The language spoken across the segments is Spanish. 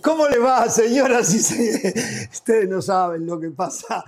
¿Cómo le va, señoras y señores? Ustedes no saben lo que pasa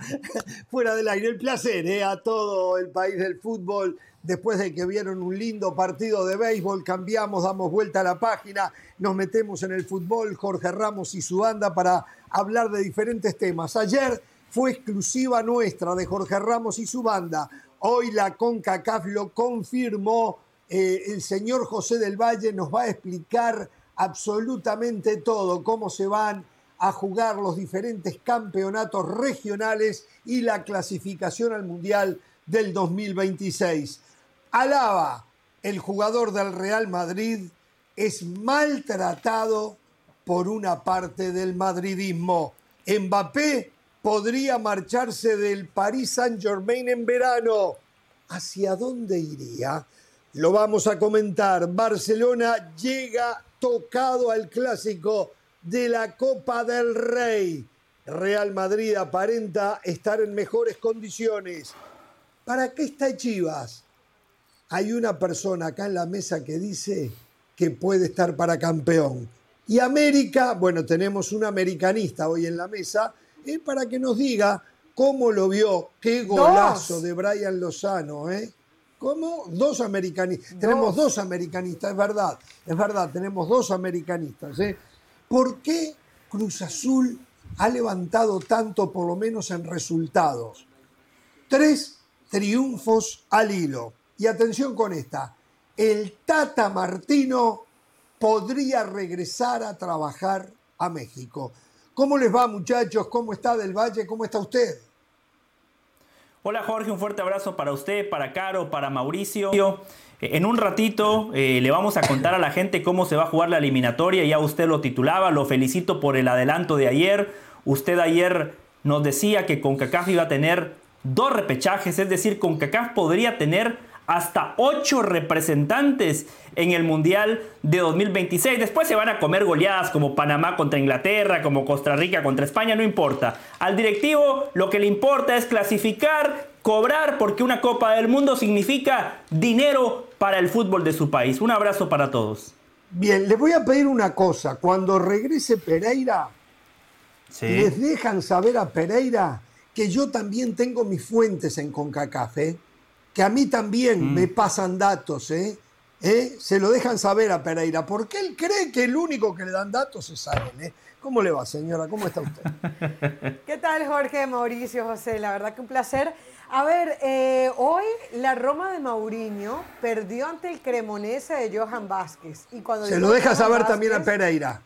fuera del aire. El placer ¿eh? a todo el país del fútbol. Después de que vieron un lindo partido de béisbol, cambiamos, damos vuelta a la página, nos metemos en el fútbol, Jorge Ramos y su banda para hablar de diferentes temas. Ayer fue exclusiva nuestra de Jorge Ramos y su banda. Hoy la CONCACAF lo confirmó. Eh, el señor José del Valle nos va a explicar absolutamente todo, cómo se van a jugar los diferentes campeonatos regionales y la clasificación al Mundial del 2026. Alaba, el jugador del Real Madrid, es maltratado por una parte del madridismo. Mbappé podría marcharse del Paris Saint-Germain en verano. ¿Hacia dónde iría? Lo vamos a comentar. Barcelona llega tocado al clásico de la Copa del Rey. Real Madrid aparenta estar en mejores condiciones. ¿Para qué está Chivas? Hay una persona acá en la mesa que dice que puede estar para campeón. Y América, bueno, tenemos un americanista hoy en la mesa, eh, para que nos diga cómo lo vio. Qué golazo de Brian Lozano, ¿eh? ¿Cómo? Dos americanistas. Tenemos dos americanistas, es verdad. Es verdad, tenemos dos americanistas. ¿eh? ¿Por qué Cruz Azul ha levantado tanto, por lo menos en resultados? Tres triunfos al hilo. Y atención con esta. El Tata Martino podría regresar a trabajar a México. ¿Cómo les va, muchachos? ¿Cómo está Del Valle? ¿Cómo está usted? Hola Jorge, un fuerte abrazo para usted, para Caro, para Mauricio. En un ratito eh, le vamos a contar a la gente cómo se va a jugar la eliminatoria, ya usted lo titulaba, lo felicito por el adelanto de ayer. Usted ayer nos decía que CONCACAF iba a tener dos repechajes, es decir, CONCACAF podría tener hasta ocho representantes en el Mundial de 2026. Después se van a comer goleadas como Panamá contra Inglaterra, como Costa Rica contra España, no importa. Al directivo lo que le importa es clasificar, cobrar, porque una Copa del Mundo significa dinero para el fútbol de su país. Un abrazo para todos. Bien, les voy a pedir una cosa. Cuando regrese Pereira, les dejan saber a Pereira que yo también tengo mis fuentes en CONCACAF. ¿eh? Que a mí también mm. me pasan datos, ¿eh? ¿eh? Se lo dejan saber a Pereira, porque él cree que el único que le dan datos es a él, ¿eh? ¿Cómo le va, señora? ¿Cómo está usted? ¿Qué tal, Jorge, Mauricio, José? La verdad que un placer. A ver, eh, hoy la Roma de Mauriño perdió ante el Cremonese de Johan Vázquez. Y cuando Se lo deja saber también a Pereira.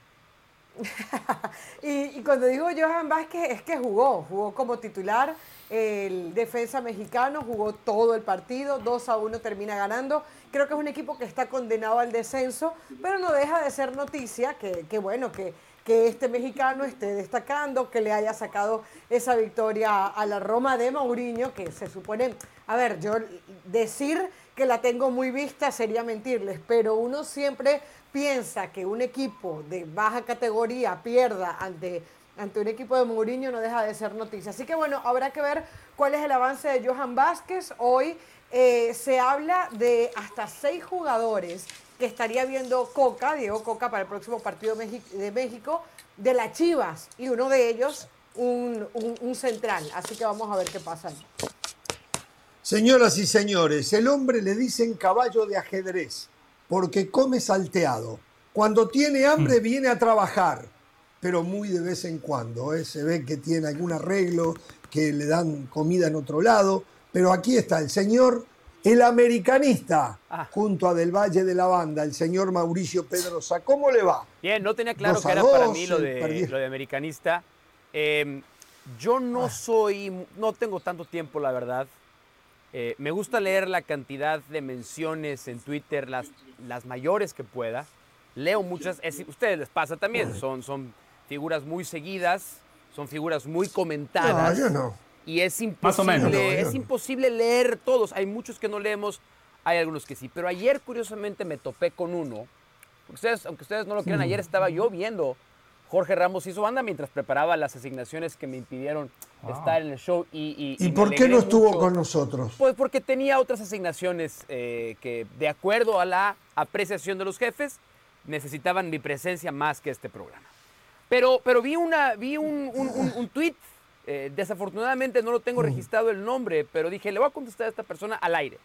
y, y, cuando digo Johan Vázquez es que jugó, jugó como titular el defensa mexicano jugó todo el partido, 2 a 1 termina ganando. Creo que es un equipo que está condenado al descenso, pero no deja de ser noticia que, bueno, que, este mexicano esté destacando, que le haya sacado esa victoria a la Roma de Mourinho, que se supone, a ver, yo decir que la tengo muy vista sería mentirles, pero uno siempre piensa que un equipo de baja categoría pierda ante ante un equipo de Mourinho no deja de ser noticia. Así que bueno, habrá que ver cuál es el avance de Johan Vázquez. Hoy eh, se habla de hasta seis jugadores que estaría viendo Coca, Diego Coca, para el próximo partido de México, de las Chivas, y uno de ellos un, un central. Así que vamos a ver qué pasa ahí. Señoras y señores, el hombre le dicen caballo de ajedrez porque come salteado. Cuando tiene hambre mm. viene a trabajar pero muy de vez en cuando. ¿eh? Se ve que tiene algún arreglo, que le dan comida en otro lado, pero aquí está el señor, el americanista, ah. junto a Del Valle de la Banda, el señor Mauricio Pedrosa. ¿Cómo le va? Bien, no tenía claro que era para mí lo de, lo de americanista. Em, yo no ah. soy, no tengo tanto tiempo, la verdad. Eh, me gusta leer la cantidad de menciones en Twitter, las, las mayores que pueda. Leo muchas, ustedes les pasa también, son, son figuras muy seguidas, son figuras muy comentadas. No, yo no. Y es imposible, es imposible leer todos. Hay muchos que no leemos, hay algunos que sí. Pero ayer, curiosamente, me topé con uno. Ustedes, aunque ustedes no lo crean, ayer estaba yo viendo Jorge Ramos hizo banda mientras preparaba las asignaciones que me impidieron ah. estar en el show. ¿Y, y, por qué no estuvo con nosotros? Pues porque tenía otras asignaciones eh, que, de acuerdo a la apreciación de los jefes, necesitaban mi presencia más que este programa. Pero, pero vi, una, vi un, un, tweet, eh, desafortunadamente no lo tengo mm. registrado el nombre, pero dije, le voy a contestar a esta persona al aire.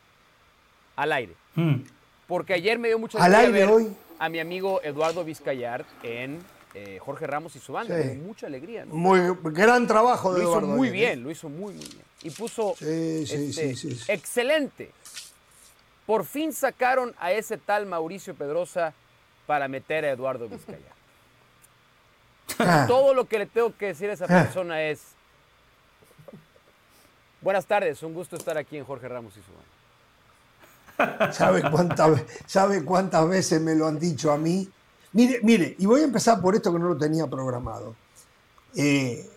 Al aire. Mm. Porque ayer me dio mucha Al aire hoy. a mi amigo Eduardo Vizcayart en eh, Jorge Ramos y su banda. mucha alegría. Muy gran trabajo de Lo hizo muy bien, lo hizo muy, muy bien. Y puso este, excelente. Por fin sacaron a ese tal Mauricio Pedrosa para meter a Eduardo Vizcayart. Ah. Todo lo que le tengo que decir a esa ah. persona es, buenas tardes, un gusto estar aquí en Jorge Ramos y su banda. ¿Sabe cuántas, ¿Sabe cuántas veces me lo han dicho a mí? Mire, mire, y voy a empezar por esto que no lo tenía programado. Eh,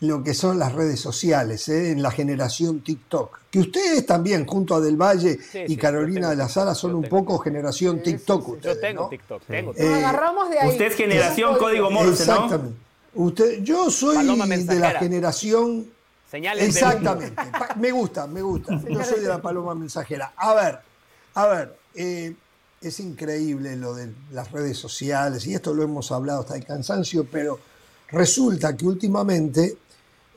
lo que son las redes sociales, eh, en la generación TikTok. Que ustedes también, junto a Del Valle y Carolina de la Sala, son un poco generación TikTok. yo tengo TikTok, tengo TikTok. agarramos de ahí. Usted es generación código Morse, Exactamente. Usted, yo soy de la generación... Señales Exactamente. me gusta, me gusta. Yo soy de la paloma mensajera. A ver, a ver, eh, es increíble lo de las redes sociales, y esto lo hemos hablado hasta el cansancio, pero resulta que últimamente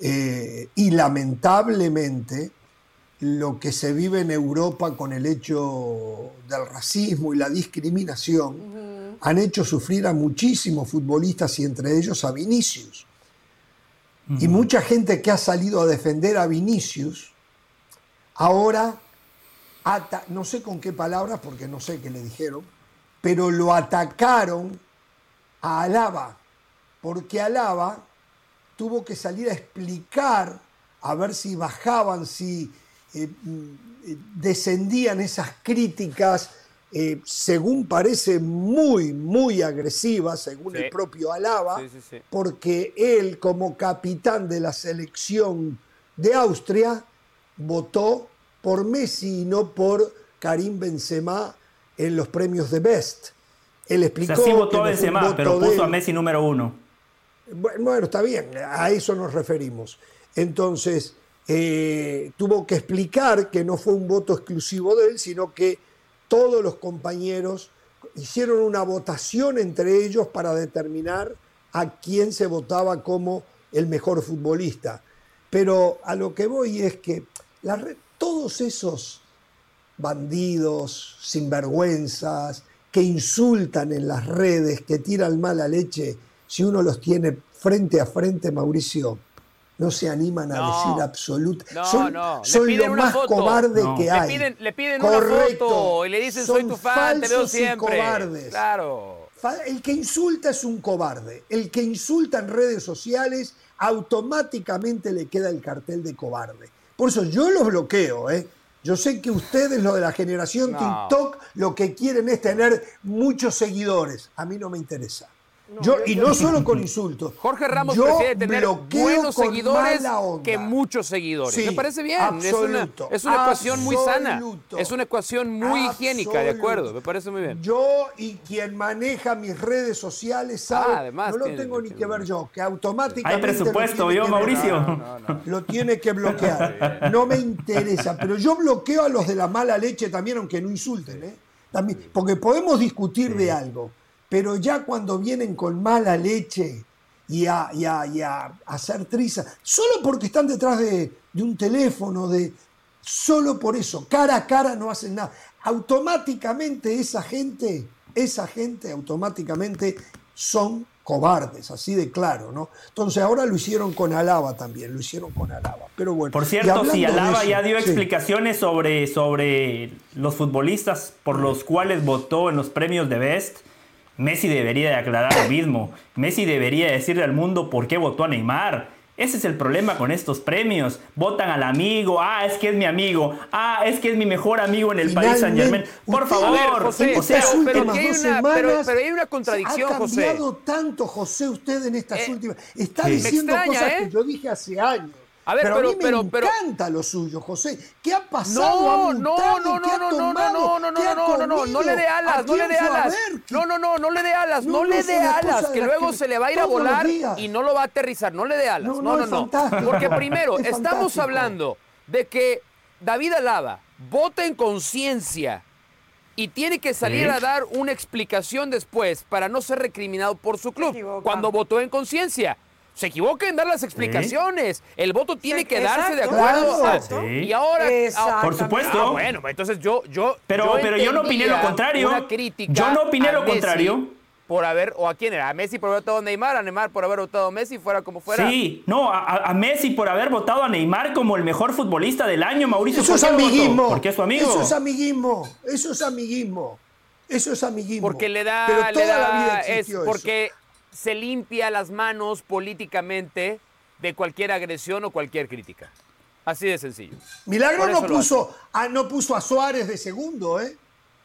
eh, y lamentablemente lo que se vive en Europa con el hecho del racismo y la discriminación han hecho sufrir a muchísimos futbolistas y entre ellos a Vinicius. Y mucha gente que ha salido a defender a Vinicius, ahora, no sé con qué palabras, porque no sé qué le dijeron, pero lo atacaron a Alaba, porque Alaba tuvo que salir a explicar, a ver si bajaban, si eh, mm, descendían esas críticas, eh, según parece muy, muy agresivas, según el propio Alaba, porque él como capitán de la selección de Austria votó por Messi y no por Karim Benzema en los premios de Best. Él explicó. O votó Benzema, pero puso a Messi número uno. Bueno, está bien, a eso nos referimos. Entonces, eh, tuvo que explicar que no fue un voto exclusivo de él, sino que todos los compañeros hicieron una votación entre ellos para determinar a quién se votaba como el mejor futbolista. Pero a lo que voy es que todos esos bandidos, sinvergüenzas, que insultan en las redes, que tiran mala leche, si uno los tiene frente a frente, Mauricio, no se animan a decir absolutamente. No, son, no. son lo más cobarde que hay. Le piden, le piden una foto y le dicen soy tu fan, te veo siempre. cobardes. Claro. El que insulta es un cobarde. El que insulta en redes sociales automáticamente le queda el cartel de cobarde. Por eso yo los bloqueo, ¿eh? Yo sé que ustedes, lo de la generación TikTok, lo que quieren es tener muchos seguidores. A mí no me interesa yo, y no solo con insultos. Jorge Ramos prefiere tener buenos seguidores que muchos seguidores. Me parece bien. es una, es una ecuación muy sana. Es una ecuación muy higiénica, de acuerdo. Me parece muy bien. Yo y quien maneja mis redes sociales sabe, ah, no lo tengo ni que ver yo, que automáticamente. Hay presupuesto, yo, Mauricio. lo tiene que bloquear. No me interesa, pero yo bloqueo a los de la mala leche también, aunque no insulten. ¿eh? También, porque podemos discutir de algo pero ya cuando vienen con mala leche y a, hacer triza, solo porque están detrás de, un teléfono, de, solo por eso, cara a cara no hacen nada. Automáticamente esa gente, esa gente automáticamente son cobardes, así de claro, ¿no? Entonces ahora lo hicieron con Alaba también, lo hicieron con Alaba. Pero bueno. Por cierto, si Alaba ya dio explicaciones sobre, sobre los futbolistas por los cuales votó en los premios de Best, Messi debería de aclarar lo mismo. Messi debería decirle al mundo por qué votó a Neymar. Ese es el problema con estos premios. Votan al amigo. Ah, es que es mi amigo. Ah, es que es mi mejor amigo en el país San Germain. Por favor, José. pero, hay una, contradicción, José. Ha cambiado tanto, José, usted en estas eh, últimas. Está diciendo cosas que ¿eh? yo dije hace años. A ver, pero, a mí me encanta lo suyo, José. ¿Qué ha pasado? No, no, no, no, no, no, no, no, no, no, no, no, no, no le dé alas, no le dé alas. No, no, no, no le dé alas, no le dé alas, que luego se le va a ir a volar y no lo va a aterrizar. No le dé alas. No, no, no. Porque primero, estamos hablando de que David Alaba vota en conciencia y tiene que salir a dar una explicación después para no ser recriminado por su club cuando votó en conciencia. Se equivoca en dar las explicaciones. El voto tiene que darse de acuerdo. A, Y ahora, por supuesto. Ah, bueno, entonces yo, yo, pero, yo pero yo no opiné lo contrario. Yo no opiné lo contrario por haber, o a quién era, a Messi por haber votado a Neymar, a Neymar por haber votado a Messi, fuera como fuera. Sí, no, a, Messi por haber votado a Neymar como el mejor futbolista del año, Mauricio. Eso es amiguismo. Porque es su amigo. Eso es amiguismo, eso es amiguismo. Eso es amiguismo. Porque le da, Pero toda la vida es porque se limpia las manos políticamente de cualquier agresión o cualquier crítica. Así de sencillo. Milagro no puso, a, no puso a Suárez de segundo, ¿eh?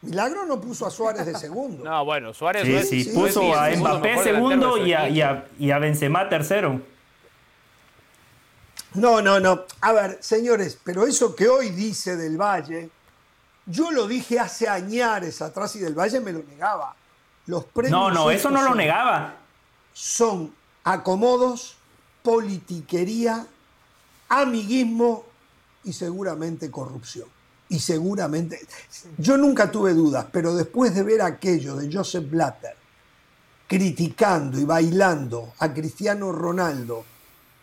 Milagro no puso a Suárez de segundo. no, bueno, Suárez sí, sí, puso a Mbappé segundo y a, y, a, Benzema tercero. No, no, no. A ver, señores, pero eso que hoy dice del Valle, yo lo dije hace añares atrás y del Valle me lo negaba. Los premios no, no, eso no lo negaba. Son acomodos, politiquería, amiguismo y seguramente corrupción y seguramente, yo nunca tuve dudas, pero después de ver aquello de Joseph Blatter criticando y bailando a Cristiano Ronaldo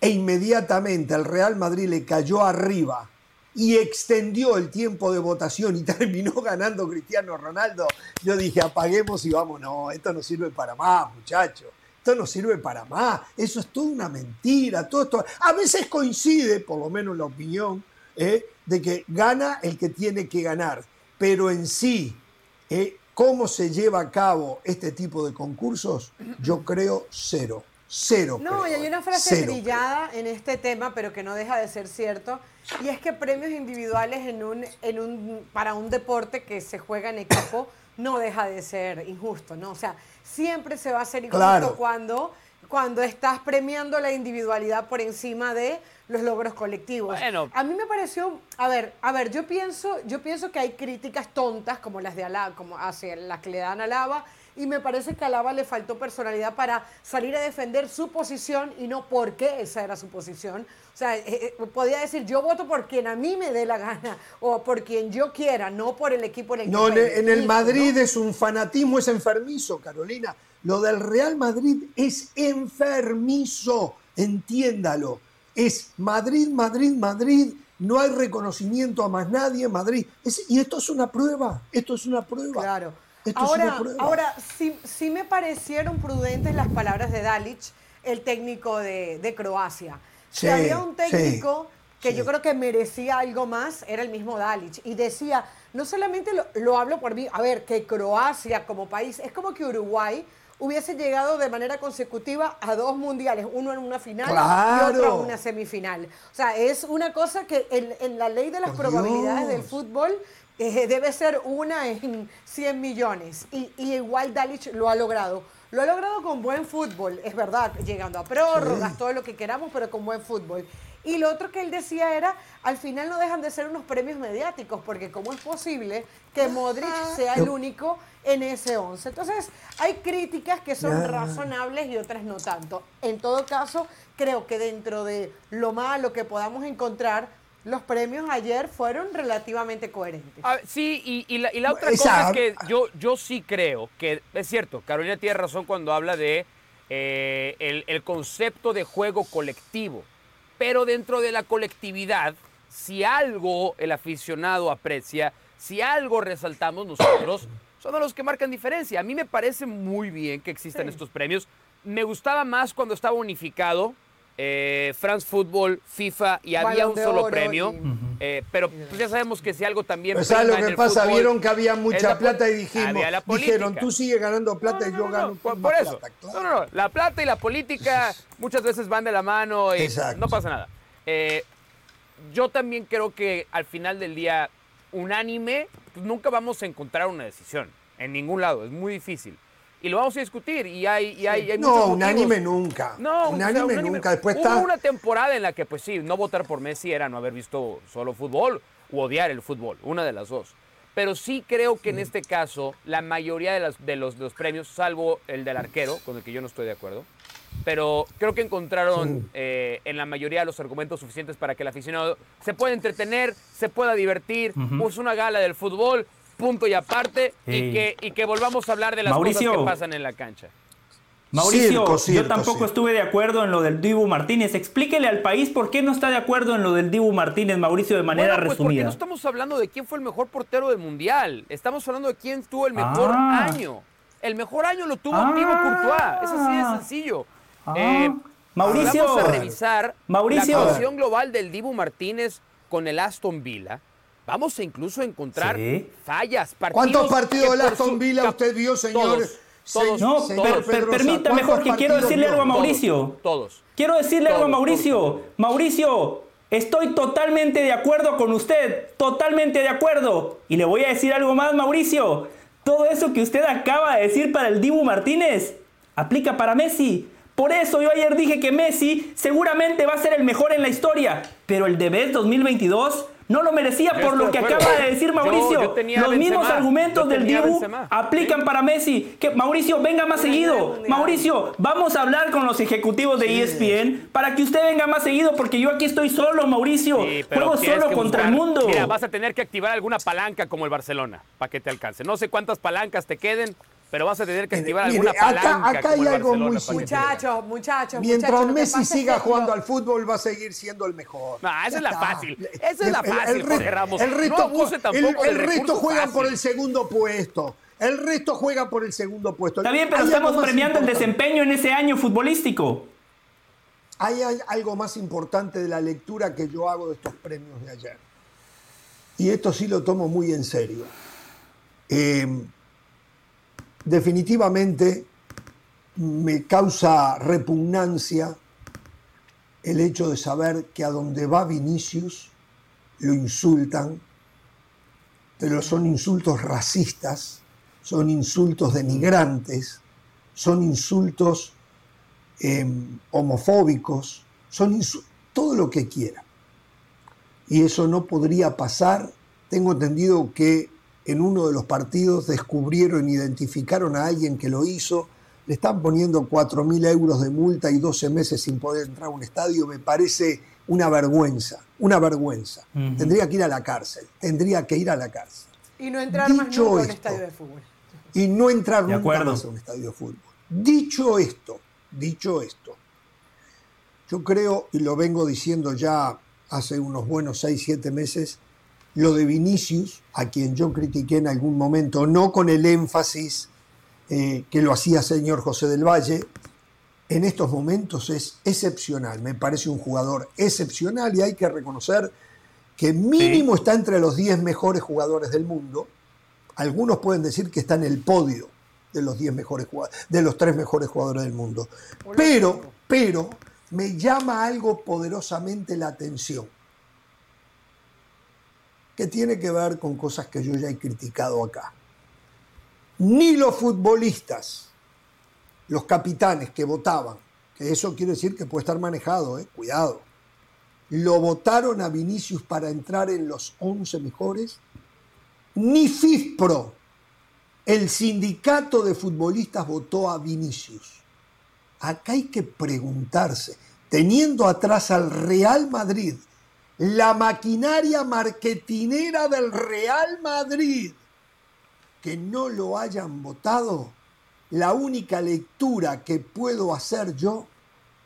e inmediatamente al Real Madrid le cayó arriba y extendió el tiempo de votación y terminó ganando Cristiano Ronaldo, yo dije, apaguemos y vámonos, esto no sirve para más, muchachos. Esto no sirve para más, eso es toda una mentira, todo esto. A veces coincide, por lo menos la opinión, ¿eh? de que gana el que tiene que ganar, pero en sí, ¿eh? cómo se lleva a cabo este tipo de concursos, yo creo cero. Cero. No, y hay una frase brillada en este tema, pero que no deja de ser cierto, y es que premios individuales en un, en un, para un deporte que se juega en equipo no deja de ser injusto, ¿no? O sea, siempre se va a hacer injusto cuando, cuando estás premiando la individualidad por encima de los logros colectivos. A mí me pareció, a ver, a ver, yo pienso, yo pienso que hay críticas tontas como las de Alaba, como hacia las que le dan a Alaba, y me parece que a Alaba le faltó personalidad para salir a defender su posición y no por qué esa era su posición. O sea, eh, eh, podía decir, yo voto por quien a mí me dé la gana o por quien yo quiera, no por el equipo en el No, en el Madrid es un fanatismo, es enfermizo, Carolina. Lo del Real Madrid es enfermizo, entiéndalo es Madrid, Madrid, Madrid, no hay reconocimiento a más nadie en Madrid. y esto es una prueba, esto es una prueba. Claro. Ahora, ahora sí, me parecieron prudentes las palabras de Dalic, el técnico de, Croacia. si había un técnico que yo creo que merecía algo más, era el mismo Dalic. Y decía, no solamente lo, lo hablo por mí, a ver, que Croacia como país, es como que Uruguay hubiese llegado de manera consecutiva a dos mundiales, uno en una final y otro en una semifinal. O sea, es una cosa que en, la ley de las probabilidades del fútbol eh, debe ser una en 100 millones. Y, igual Dalic lo ha logrado. Lo ha logrado con buen fútbol, es verdad, llegando a prórrogas, todo lo que queramos, pero con buen fútbol. Y lo otro que él decía era, al final no dejan de ser unos premios mediáticos, porque ¿cómo es posible que Modric sea el único en ese 11? Entonces, hay críticas que son razonables y otras no tanto. En todo caso, creo que dentro de lo malo que podamos encontrar, los premios ayer fueron relativamente coherentes. sí, y, la, otra cosa es que yo, yo sí creo que, es cierto, Carolina tiene razón cuando habla de eh, el concepto de juego colectivo. Pero dentro de la colectividad, si algo el aficionado aprecia, si algo resaltamos nosotros, son los que marcan diferencia. A mí me parece muy bien que existan estos premios. Me gustaba más cuando estaba unificado eh, France Football, FIFA y había un solo premio. Eh, pero pues ya sabemos que si algo también. Pues ¿sabes lo que pasa? Vieron que había mucha plata y dijimos, dijeron, tú sigues ganando plata y yo gano. por, eso. No, no, no. La plata y la política muchas veces van de la mano y no pasa nada. Eh, yo también creo que al final del día, unánime, pues nunca vamos a encontrar una decisión en ningún lado. Es muy difícil y lo vamos a discutir. Y hay, y hay, hay No, unánime nunca. No, unánime, nunca. Después Hubo una temporada en la que, pues sí, no votar por Messi era no haber visto solo fútbol u odiar el fútbol, una de las dos. Pero sí creo que en este caso, la mayoría de, las, de, los, los premios, salvo el del arquero, con el que yo no estoy de acuerdo, pero creo que encontraron eh, en la mayoría de los argumentos suficientes para que el aficionado se pueda entretener, se pueda divertir, uh una gala del fútbol, punto y aparte y, que, y que volvamos a hablar de las cosas que pasan en la cancha. Mauricio, yo tampoco estuve de acuerdo en lo del Dibu Martínez. Explíquele al país por qué no está de acuerdo en lo del Dibu Martínez, Mauricio, de manera pues resumida. Porque no estamos hablando de quién fue el mejor portero del Mundial. Estamos hablando de quién tuvo el mejor ah. año. El mejor año lo tuvo ah. Dibu Courtois. Es así de sencillo. Ah. Eh, Mauricio, vamos a revisar Mauricio. la posición global del Dibu Martínez con el Aston Villa. Vamos a incluso encontrar fallas. ¿Cuántos partidos del Aston Villa usted vio, señores? no, permítame, Jorge, quiero decirle algo a Mauricio. Todos. Quiero decirle algo a Mauricio. Mauricio, estoy totalmente de acuerdo con usted. Totalmente de acuerdo. Y le voy a decir algo más, Mauricio. Todo eso que usted acaba de decir para el Dibu Martínez aplica para Messi. Por eso yo ayer dije que Messi seguramente va a ser el mejor en la historia. Pero el de 2022 no lo merecía por lo que acaba de decir Mauricio. Los mismos argumentos del Dibu aplican para Messi. Que Mauricio, venga más seguido. Mauricio, vamos a hablar con los ejecutivos de ESPN para que usted venga más seguido porque yo aquí estoy solo, Mauricio. Juego solo contra el mundo. Mira, vas a tener que activar alguna palanca como el Barcelona para que te alcance. No sé cuántas palancas te queden, pero vas a tener que activar alguna palanca. Acá, hay algo muy simple. Muchachos, muchachos. Mientras Messi siga jugando al fútbol, va a seguir siendo el mejor. No, esa es la fácil. Esa es la fácil, el, el, el resto, no el, resto juegan por el segundo puesto. El resto juega por el segundo puesto. Está bien, pero estamos premiando el desempeño en ese año futbolístico. Hay, hay algo más importante de la lectura que yo hago de estos premios de ayer. Y esto sí lo tomo muy en serio. Eh, definitivamente me causa repugnancia el hecho de saber que a donde va Vinicius lo insultan, pero son insultos racistas, son insultos denigrantes, son insultos em, homofóbicos, son todo lo que quiera. Y eso no podría pasar. Tengo entendido que en uno de los partidos descubrieron, identificaron a alguien que lo hizo, le están poniendo 4.000 euros de multa y 12 meses sin poder entrar a un estadio, me parece una vergüenza, una vergüenza. Tendría que ir a la cárcel, tendría que ir a la cárcel. Y no entrar más nunca a un estadio de fútbol. Y no entrar nunca más a un estadio de fútbol. Dicho esto, dicho esto, yo creo, y lo vengo diciendo ya hace unos buenos 6, 7 meses, lo de Vinicius, a quien yo critiqué en algún momento, no con el énfasis eh, que lo hacía señor José del Valle, en estos momentos es excepcional. Me parece un jugador excepcional y hay que reconocer que mínimo está entre los 10 mejores jugadores del mundo. Algunos pueden decir que está en el podio de los 10 mejores de los tres mejores jugadores del mundo. Pero, pero me llama algo poderosamente la atención que tiene que ver con cosas que yo ya he criticado acá. Ni los futbolistas, los capitanes que votaban, que eso quiere decir que puede estar manejado, eh, cuidado, lo votaron a Vinicius para entrar en los 11 mejores, ni FIFPRO, el sindicato de futbolistas, votó a Vinicius. Acá hay que preguntarse, teniendo atrás al Real Madrid, la maquinaria marketinera del Real Madrid, que no lo hayan votado, la única lectura que puedo hacer yo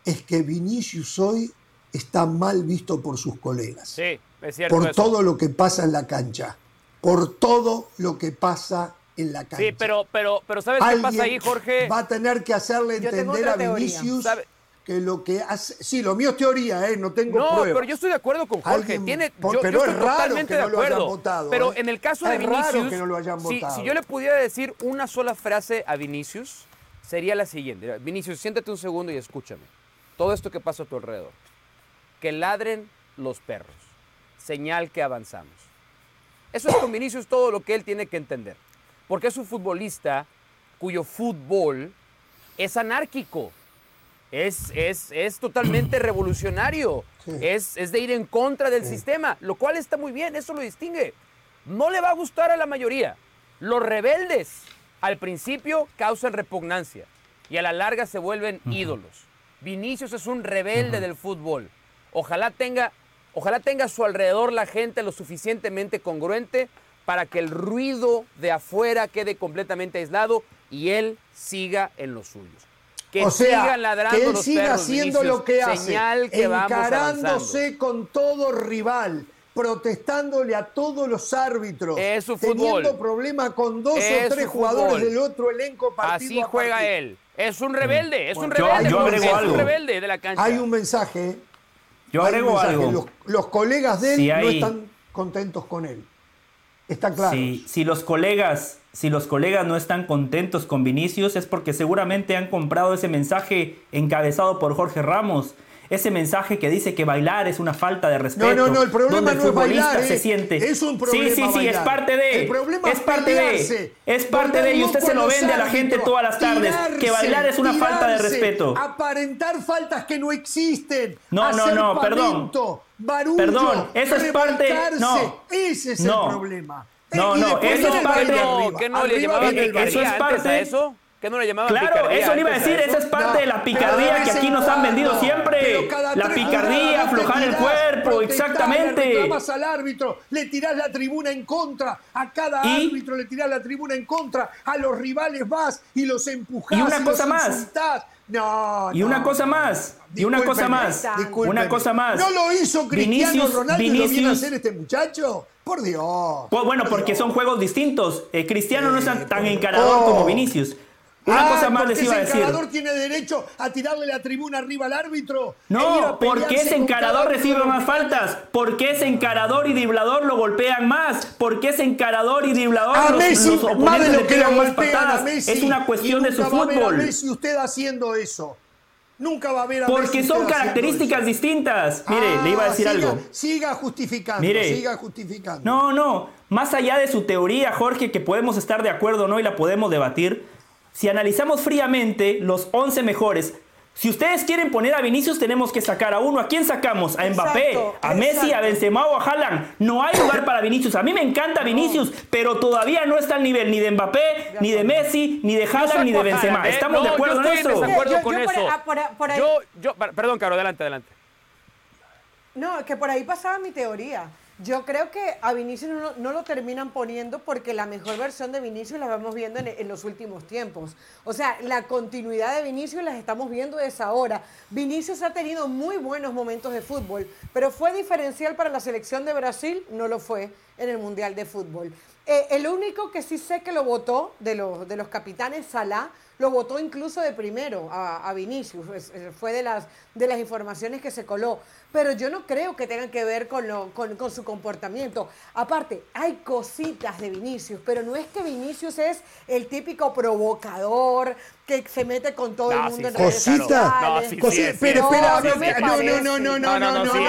es que Vinicius hoy está mal visto por sus colegas. Sí, es cierto. Por todo lo que pasa en la cancha. Por todo lo que pasa en la cancha. Sí, pero, pero, pero ¿sabes qué pasa ahí, Jorge? Va a tener que hacerle entender a Vinicius que lo que hace. Sí, lo mío es teoría, ¿eh? no tengo no, pero yo estoy de acuerdo con Jorge. Tiene, yo, pero es raro que no lo hayan votado. Pero ¿eh? en el caso de Vinicius, que no lo hayan votado. Si, yo le pudiera decir una sola frase a Vinicius, sería la siguiente. Vinicius, siéntate un segundo y escúchame. Todo esto que pasa a tu alrededor. Que ladren los perros. Señal que avanzamos. Eso es con Vinicius todo lo que él tiene que entender. Porque es un futbolista cuyo fútbol es anárquico es, es, es totalmente revolucionario, es, es, de ir en contra del sistema, lo cual está muy bien, eso lo distingue. No le va a gustar a la mayoría. Los rebeldes al principio causan repugnancia y a la larga se vuelven ídolos. Vinicius es un rebelde del fútbol. Ojalá tenga, ojalá tenga a su alrededor la gente lo suficientemente congruente para que el ruido de afuera quede completamente aislado y él siga en los suyos. Que o sea, ladrando que él siga haciendo lo que hace, encarándose con todo rival, protestándole a todos los árbitros, es su teniendo problemas con dos o tres jugadores del otro elenco partido Así juega él. Es un rebelde, es un rebelde, yo, es un rebelde de la cancha. Hay un mensaje. Yo agrego algo. Los, colegas de él no están contentos con él. Está claro. si los colegas si los colegas no están contentos con Vinicius es porque seguramente han comprado ese mensaje encabezado por Jorge Ramos. Ese mensaje que dice que bailar es una falta de respeto. No, no, no, el problema no es bailar. Se siente. Es un problema. Sí, sí, sí, es parte de. El problema es parte de. Es parte de. Y usted se lo vende a la gente todas las tardes. que bailar es una falta de respeto. Aparentar faltas que no existen. No, no, no, perdón. Barullo, perdón, eso es parte. No. Ese es el problema. No, no, eso es parte. ¿Qué no le llamaban eso es parte de eso? ¿Qué no le llamaban Claro, eso le iba a decir, esa es parte de la picardía que aquí nos han vendido siempre. La picardía, aflojar el cuerpo, exactamente. Reclamas al árbitro, le tirás la tribuna en contra, a cada árbitro le tirás la tribuna en contra, a los rivales vas y los empujás y una cosa más. No, y una cosa más, y una cosa más, una cosa más. ¿No lo hizo Cristiano Ronaldo y lo viene a hacer este muchacho? Por Dios. Pues bueno, porque son juegos distintos. Eh, Cristiano no es tan encarador como Vinicius. Una cosa más les iba a decir. encarador tiene derecho a tirarle la tribuna arriba al árbitro? No, porque ese encarador recibe más faltas. Porque ese encarador y driblador lo golpean más. Porque ese encarador y driblador a los, Messi, los oponentes lo que le más patadas. Messi, es una cuestión de su fútbol. A Messi usted haciendo eso. Nunca va a haber a Porque son características distintas. Mire, le iba a decir algo. Siga justificando, Mire, siga justificando. No, no. Más allá de su teoría, Jorge, que podemos estar de acuerdo o no y la podemos debatir, si analizamos fríamente los 11 mejores, si ustedes quieren poner a Vinicius, tenemos que sacar a uno. ¿A quién sacamos? ¿A Mbappé? ¿A Messi? ¿A Benzema o a Haaland? No hay lugar para Vinicius. A mí me encanta Vinicius, pero todavía no está al nivel ni de Mbappé, ni de Messi, ni de Haaland, ni de Benzema. ¿eh? ¿Estamos de acuerdo en eso? con eso. Yo, yo, perdón, Caro, adelante, adelante. No, que por ahí pasaba mi teoría. Yo creo que a Vinicius no, lo terminan poniendo porque la mejor versión de Vinicius la vamos viendo en, los últimos tiempos. O sea, la continuidad de Vinicius las estamos viendo desde ahora. Vinicius ha tenido muy buenos momentos de fútbol, pero fue diferencial para la selección de Brasil, no lo fue en el Mundial de Fútbol. Eh, el único que sí sé que lo votó de los, de los capitanes, Salah, lo votó incluso de primero a, Vinicius, fue de las, de las informaciones que se coló pero yo no creo que tengan que ver con, lo, con, con, su comportamiento. Aparte, hay cositas de Vinicius, pero no es que Vinicius es el típico provocador que se mete con todo el mundo en redes sociales. No, sí, pero espera, no, no, no, no, no, no, no, no, ¿Cómo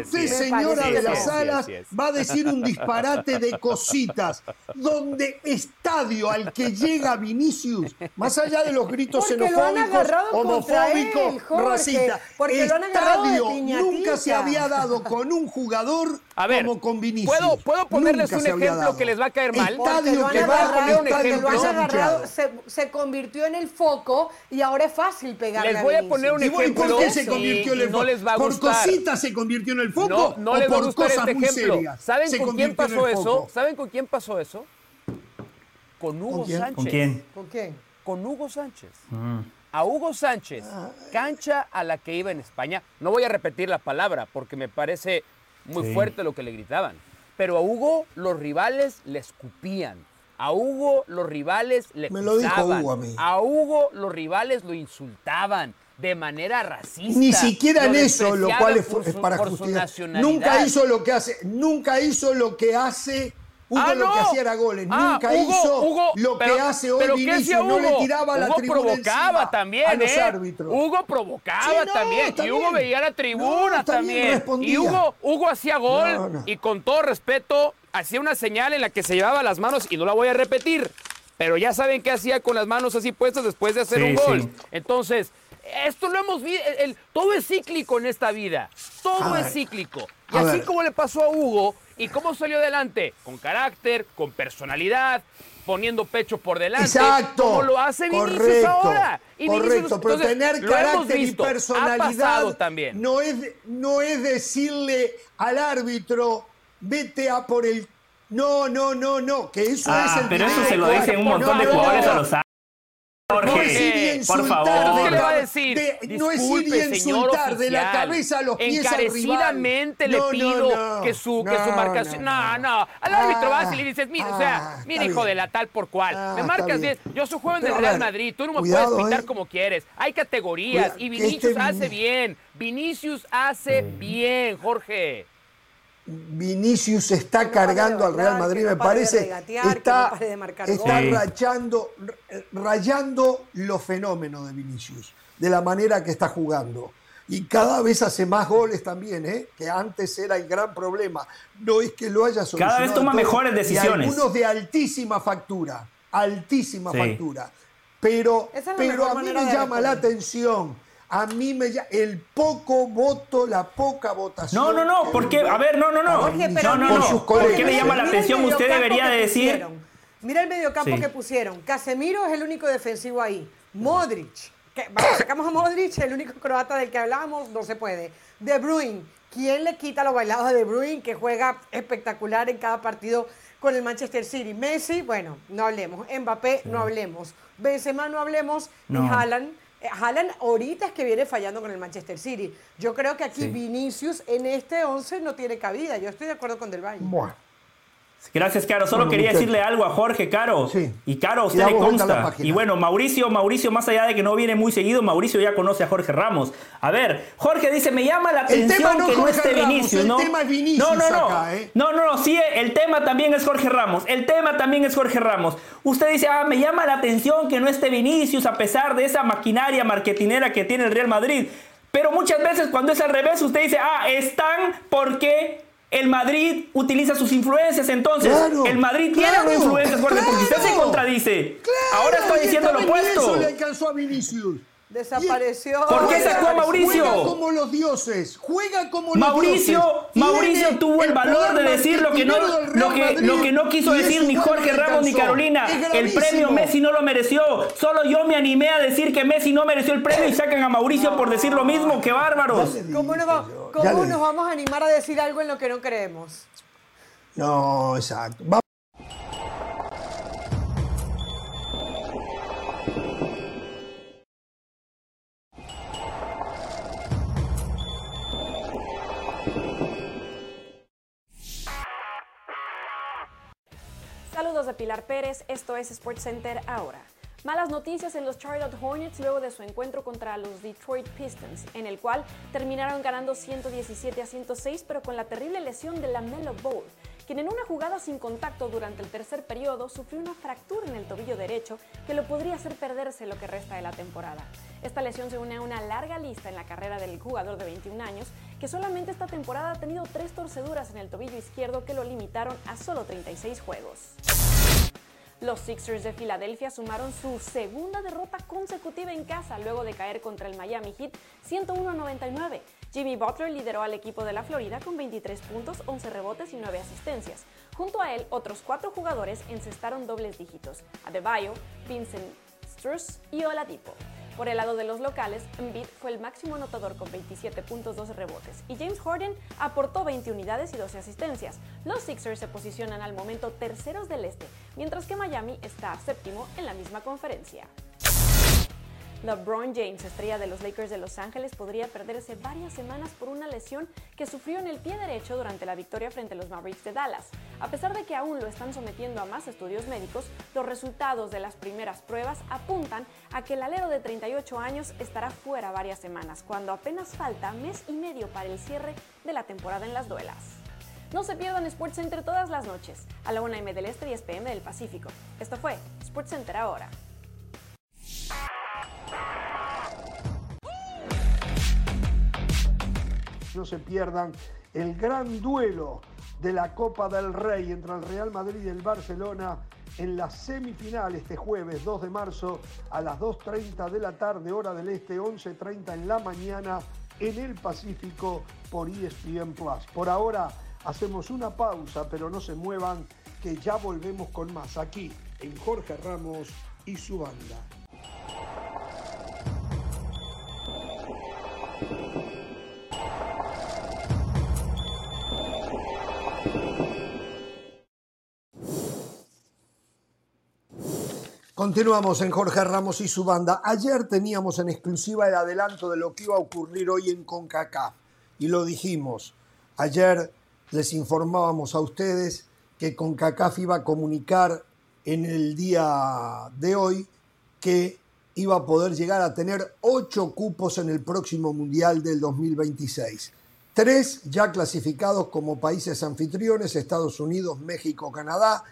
usted, señora de las alas, va a decir un disparate de cositas? Donde estadio al que llega Vinicius, más allá de los gritos xenofóbicos, homofóbicos, racistas, porque estadio nunca se había dado con un jugador como con Vinicius. ¿Puedo, puedo ponerles un ejemplo que les va a caer mal? Estadio que va un ejemplo. Se, se, convirtió en el foco y ahora es fácil pegarle Les voy a, poner un ejemplo. ¿Y por qué se convirtió en el foco? No les va a ¿Por cositas se convirtió en el foco? No, no les va a gustar este ejemplo. ¿Saben con quién pasó eso? ¿Saben con quién pasó eso? Con Hugo Sánchez. ¿Con quién? ¿Con quién? Con Hugo Sánchez. Mm a Hugo Sánchez, cancha a la que iba en España. No voy a repetir la palabra porque me parece muy fuerte lo que le gritaban. Pero a Hugo los rivales le escupían. A Hugo los rivales le Me lo dijo Hugo a mí. A Hugo los rivales lo insultaban de manera racista. Ni siquiera en eso, lo cual es, para justificar. Nunca hizo lo que hace, nunca hizo lo que hace Hugo ah, lo que hacía era goles, ah, nunca hizo lo que hace hoy no le tiraba la tribuna provocaba también, a los ¿eh? árbitros. Hugo provocaba también, y Hugo veía la tribuna también. y Hugo, Hugo hacía gol y con todo respeto hacía una señal en la que se llevaba las manos y no la voy a repetir, pero ya saben qué hacía con las manos así puestas después de hacer un gol. Entonces, esto lo hemos visto, todo es cíclico en esta vida, todo es cíclico. Y así como le pasó a Hugo, ¿Y cómo salió adelante? Con carácter, con personalidad, poniendo pecho por delante. Exacto. Como lo hace Vinicius ahora. Y correcto, pero tener carácter y personalidad también. No, es, no es decirle al árbitro vete a por el... No, no, no, no, que eso ah, es el... Pero eso se lo dicen un montón de jugadores a los Jorge, por favor. ¿Qué le va a decir? De, no es ir y insultar de la cabeza a los pies Encarecidamente le pido que su, que su marcación. No, no. Al árbitro vas y le dices, mira, o sea, ah, mira, hijo de la tal por cual. Ah, me marcas bien. Yo soy juego en el Real Madrid. Tú no me puedes pintar ¿eh? como quieres. Hay categorías. y Vinicius este hace bien. Vinicius hace bien, Jorge. Vinicius está cargando al Real Madrid, me parece. está, está rayando, rayando los fenómenos de Vinicius, de la manera que está jugando. Y cada vez hace más goles también, ¿eh? que antes era el gran problema. No es que lo haya solucionado. Cada vez toma mejores decisiones. Y algunos de altísima factura, altísima factura. Pero, pero a mí me llama la atención a mí me el poco voto, la poca votación. No, no, no, porque, a ver, no, no, no. Jorge, pero no, no, no. ¿Por qué le llama la atención? Usted debería de decir. Mira el mediocampo que pusieron. Casemiro es el único defensivo ahí. Modric. Que, sacamos a Modric, el único croata del que hablábamos, no se puede. De Bruyne. ¿Quién le quita los bailados a De Bruyne, que juega espectacular en cada partido con el Manchester City? Messi, bueno, no hablemos. Mbappé, no hablemos. Benzema, no hablemos. No. Ni Haaland Haaland ahorita es que viene fallando con el Manchester City. Yo creo que aquí Vinicius en este 11 no tiene cabida. Yo estoy de acuerdo con Del Valle. Bueno. Gracias, Caro. Solo quería decirle algo a Jorge, Caro. Sí. Y Caro, usted le consta. Y bueno, Mauricio, Mauricio, más allá de que no viene muy seguido, Mauricio ya conoce a Jorge Ramos. A ver, Jorge dice, me llama la atención que no esté Vinicius, ¿no? El tema es Vinicius no, no, no. ¿eh? no, no, no, sí, el tema también es Jorge Ramos. El tema también es Jorge Ramos. Usted dice, ah, me llama la atención que no esté Vinicius a pesar de esa maquinaria marketinera que tiene el Real Madrid. Pero muchas veces cuando es al revés, usted dice, ah, están porque el Madrid utiliza sus influencias, entonces el Madrid tiene influencias porque usted se contradice. Ahora está diciendo lo opuesto. Eso le alcanzó a Vinicius. Desapareció. ¿Por qué sacó a Mauricio? Juega como los dioses. Juega como Mauricio, los dioses. Mauricio tuvo el valor de decir lo que no, lo que, lo que no quiso decir ni Jorge Ramos ni Carolina. El premio Messi no lo mereció. Solo yo me animé a decir que Messi no mereció el premio y sacan a Mauricio por decir lo mismo. ¡Qué bárbaros! ¿Cómo, cómo nos vamos a animar a decir algo en lo que no creemos? No, exacto. Esto es SportsCenter ahora. Malas noticias en los Charlotte Hornets luego de su encuentro contra los Detroit Pistons, en el cual terminaron ganando 117 a 106, pero con la terrible lesión de la Melo Bowl, quien en una jugada sin contacto durante el tercer periodo sufrió una fractura en el tobillo derecho que lo podría hacer perderse lo que resta de la temporada. Esta lesión se une a una larga lista en la carrera del jugador de 21 años, que solamente esta temporada ha tenido tres torceduras en el tobillo izquierdo que lo limitaron a solo 36 juegos. Los Sixers de Filadelfia sumaron su segunda derrota consecutiva en casa luego de caer contra el Miami Heat 101-99. Jimmy Butler lideró al equipo de la Florida con 23 puntos, 11 rebotes y 9 asistencias. Junto a él, otros cuatro jugadores encestaron dobles dígitos: Adebayo, Vincent Struss y Oladipo. Por el lado de los locales, Embiid fue el máximo anotador con 27 puntos, 12 rebotes y James Harden aportó 20 unidades y 12 asistencias. Los Sixers se posicionan al momento terceros del este, mientras que Miami está séptimo en la misma conferencia. LeBron James, estrella de los Lakers de Los Ángeles, podría perderse varias semanas por una lesión que sufrió en el pie derecho durante la victoria frente a los Mavericks de Dallas. A pesar de que aún lo están sometiendo a más estudios médicos, los resultados de las primeras pruebas apuntan a que el alero de 38 años estará fuera varias semanas, cuando apenas falta mes y medio para el cierre de la temporada en las duelas. No se pierdan SportsCenter todas las noches, a la 1 m del Este y 10 pm del Pacífico. Esto fue SportsCenter ahora. No se pierdan el gran duelo de la Copa del Rey entre el Real Madrid y el Barcelona en la semifinal este jueves 2 de marzo a las 2.30 de la tarde, hora del este, 11.30 en la mañana en el Pacífico por ESPN Plus. Por ahora hacemos una pausa, pero no se muevan, que ya volvemos con más aquí en Jorge Ramos y su banda. Continuamos en Jorge Ramos y su banda. Ayer teníamos en exclusiva el adelanto de lo que iba a ocurrir hoy en CONCACAF y lo dijimos. Ayer les informábamos a ustedes que CONCACAF iba a comunicar en el día de hoy que iba a poder llegar a tener ocho cupos en el próximo Mundial del 2026. Tres ya clasificados como países anfitriones, Estados Unidos, México, Canadá.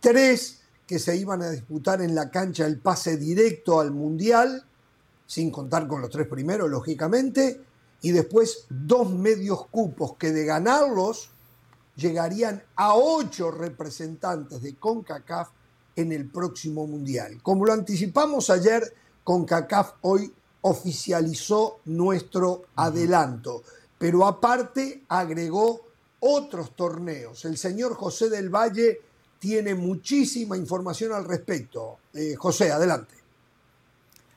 Tres que se iban a disputar en la cancha el pase directo al Mundial, sin contar con los tres primeros, lógicamente, y después dos medios cupos que de ganarlos llegarían a ocho representantes de CONCACAF en el próximo Mundial. Como lo anticipamos ayer, CONCACAF hoy oficializó nuestro adelanto, pero aparte agregó otros torneos. El señor José del Valle tiene muchísima información al respecto. Eh, José, adelante.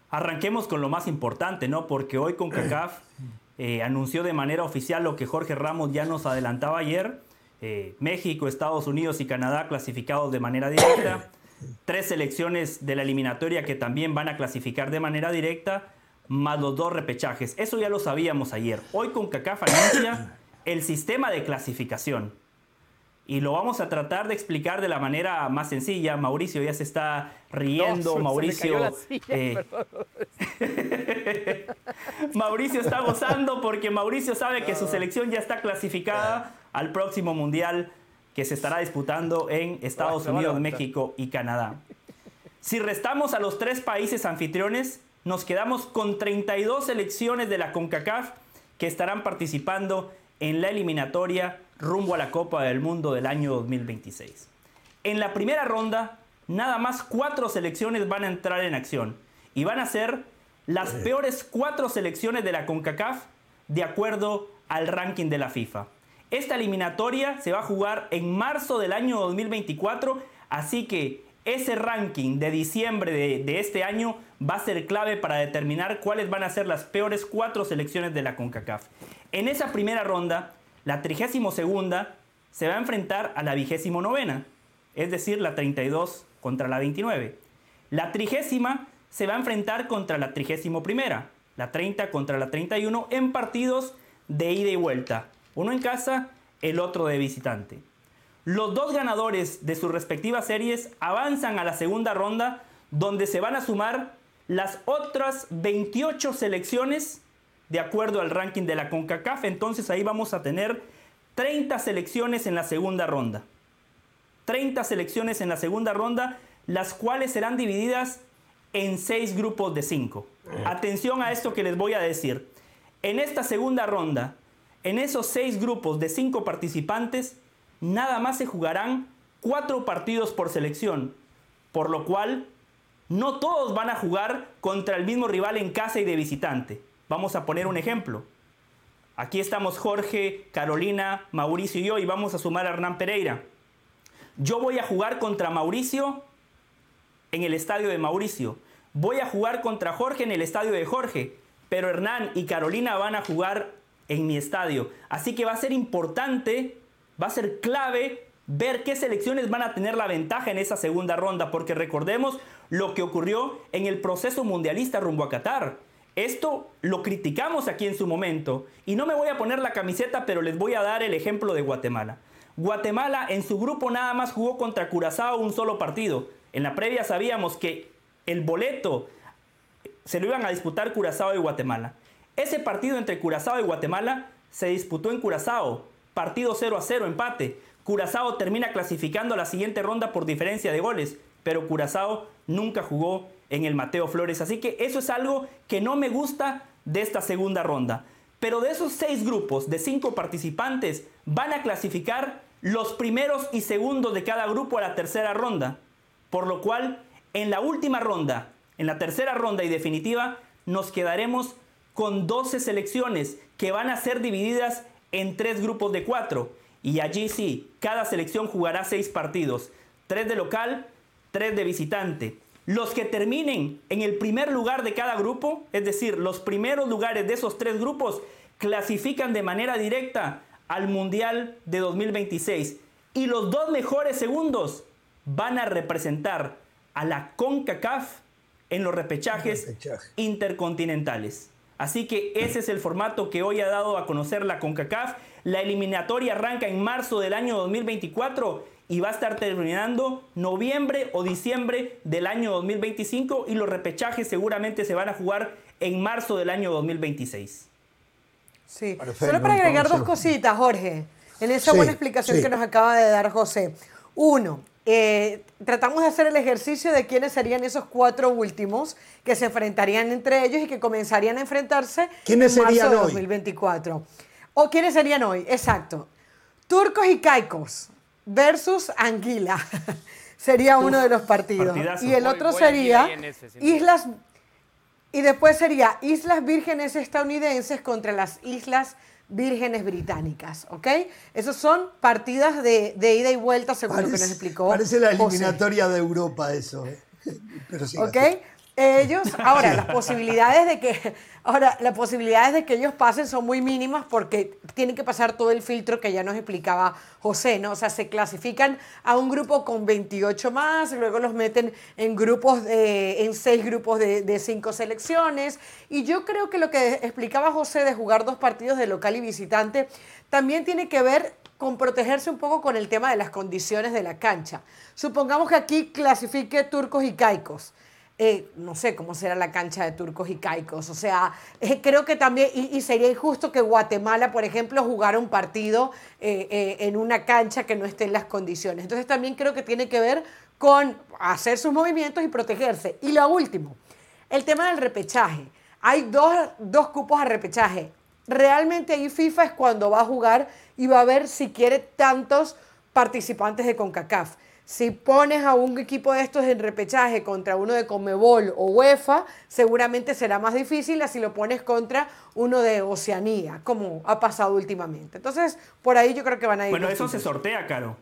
Arranquemos con lo más importante, ¿no? Porque hoy CONCACAF eh, anunció de manera oficial lo que Jorge Ramos ya nos adelantaba ayer. Eh, México, Estados Unidos y Canadá clasificados de manera directa. Tres selecciones de la eliminatoria que también van a clasificar de manera directa, más los dos repechajes. Eso ya lo sabíamos ayer. Hoy CONCACAF anuncia el sistema de clasificación y lo vamos a tratar de explicar de la manera más sencilla. Mauricio ya se está riendo, Mauricio. Eh, Mauricio está gozando porque Mauricio sabe que su selección ya está clasificada al próximo mundial que se estará disputando en Estados Unidos, México y Canadá. Si restamos a los tres países anfitriones, nos quedamos con 32 selecciones de la CONCACAF que estarán participando en la eliminatoria rumbo a la Copa del Mundo del año 2026. En la primera ronda, nada más cuatro selecciones van a entrar en acción y van a ser las peores cuatro selecciones de la CONCACAF de acuerdo al ranking de la FIFA. Esta eliminatoria se va a jugar en marzo del año 2024, así que ese ranking de diciembre de, este año va a ser clave para determinar cuáles van a ser las peores cuatro selecciones de la CONCACAF. En esa primera ronda, la 32 segunda se va a enfrentar a la 29 novena, es decir, la 32 contra la 29. La trigésima se va a enfrentar contra la 31 primera, la 30 contra la 31 en partidos de ida y vuelta, uno en casa, el otro de visitante. Los dos ganadores de sus respectivas series avanzan a la segunda ronda donde se van a sumar las otras 28 selecciones de acuerdo al ranking de la CONCACAF. Entonces ahí vamos a tener 30 selecciones en la segunda ronda. 30 selecciones en la segunda ronda, las cuales serán divididas en 6 grupos de 5. Atención a esto que les voy a decir. En esta segunda ronda, en esos 6 grupos de 5 participantes, nada más se jugarán 4 partidos por selección, por lo cual no todos van a jugar contra el mismo rival en casa y de visitante. Vamos a poner un ejemplo. Aquí estamos Jorge, Carolina, Mauricio y yo y vamos a sumar a Hernán Pereira. Yo voy a jugar contra Mauricio en el estadio de Mauricio. Voy a jugar contra Jorge en el estadio de Jorge. Pero Hernán y Carolina van a jugar en mi estadio. Así que va a ser importante, va a ser clave ver qué selecciones van a tener la ventaja en esa segunda ronda. Porque recordemos lo que ocurrió en el proceso mundialista rumbo a Qatar. Esto lo criticamos aquí en su momento y no me voy a poner la camiseta, pero les voy a dar el ejemplo de Guatemala. Guatemala en su grupo nada más jugó contra Curazao un solo partido. En la previa sabíamos que el boleto se lo iban a disputar Curazao y Guatemala. Ese partido entre Curazao y Guatemala se disputó en Curazao. Partido 0 a 0, empate. Curazao termina clasificando a la siguiente ronda por diferencia de goles, pero Curazao nunca jugó en el Mateo Flores. Así que eso es algo que no me gusta de esta segunda ronda. Pero de esos seis grupos de cinco participantes van a clasificar los primeros y segundos de cada grupo a la tercera ronda. Por lo cual, en la última ronda, en la tercera ronda y definitiva, nos quedaremos con 12 selecciones que van a ser divididas en tres grupos de cuatro. Y allí sí, cada selección jugará seis partidos. Tres de local, tres de visitante. Los que terminen en el primer lugar de cada grupo, es decir, los primeros lugares de esos tres grupos, clasifican de manera directa al Mundial de 2026. Y los dos mejores segundos van a representar a la CONCACAF en los repechajes intercontinentales. Así que ese es el formato que hoy ha dado a conocer la CONCACAF. La eliminatoria arranca en marzo del año 2024 y va a estar terminando noviembre o diciembre del año 2025 y los repechajes seguramente se van a jugar en marzo del año 2026. Sí, solo para agregar dos cositas, Jorge, en esa buena explicación que nos acaba de dar José. Uno, eh, tratamos de hacer el ejercicio de quiénes serían esos cuatro últimos que se enfrentarían entre ellos y que comenzarían a enfrentarse ¿Quiénes en marzo de 2024. O quiénes serían hoy, exacto. Turcos y caicos versus Anguila. sería uno de los partidos. Y el otro sería Islas y después sería Islas Vírgenes estadounidenses contra las Islas vírgenes británicas, ¿ok? Esos son partidas de, ida y vuelta, según lo que nos explicó. Parece la eliminatoria de Europa eso. ¿eh? Pero sí, ¿Ok? Ellos, ahora, las posibilidades de que, ahora, las posibilidades de que ellos pasen son muy mínimas porque tienen que pasar todo el filtro que ya nos explicaba José, ¿no? O sea, se clasifican a un grupo con 28 más, luego los meten en grupos, en seis grupos de, de cinco selecciones. Y yo creo que lo que explicaba José de jugar dos partidos de local y visitante también tiene que ver con protegerse un poco con el tema de las condiciones de la cancha. Supongamos que aquí clasifique turcos y caicos. Eh, no sé cómo será la cancha de turcos y caicos. O sea, eh, creo que también, y, sería injusto que Guatemala, por ejemplo, jugara un partido eh, en una cancha que no esté en las condiciones. Entonces también creo que tiene que ver con hacer sus movimientos y protegerse. Y lo último, el tema del repechaje. Hay dos, dos cupos a repechaje. Realmente ahí FIFA es cuando va a jugar y va a ver si quiere tantos participantes de CONCACAF. Si pones a un equipo de estos en repechaje contra uno de Comebol o UEFA, seguramente será más difícil así lo pones contra uno de Oceanía, como ha pasado últimamente. Entonces, por ahí yo creo que van a ir. Bueno, eso se sortea, Caro.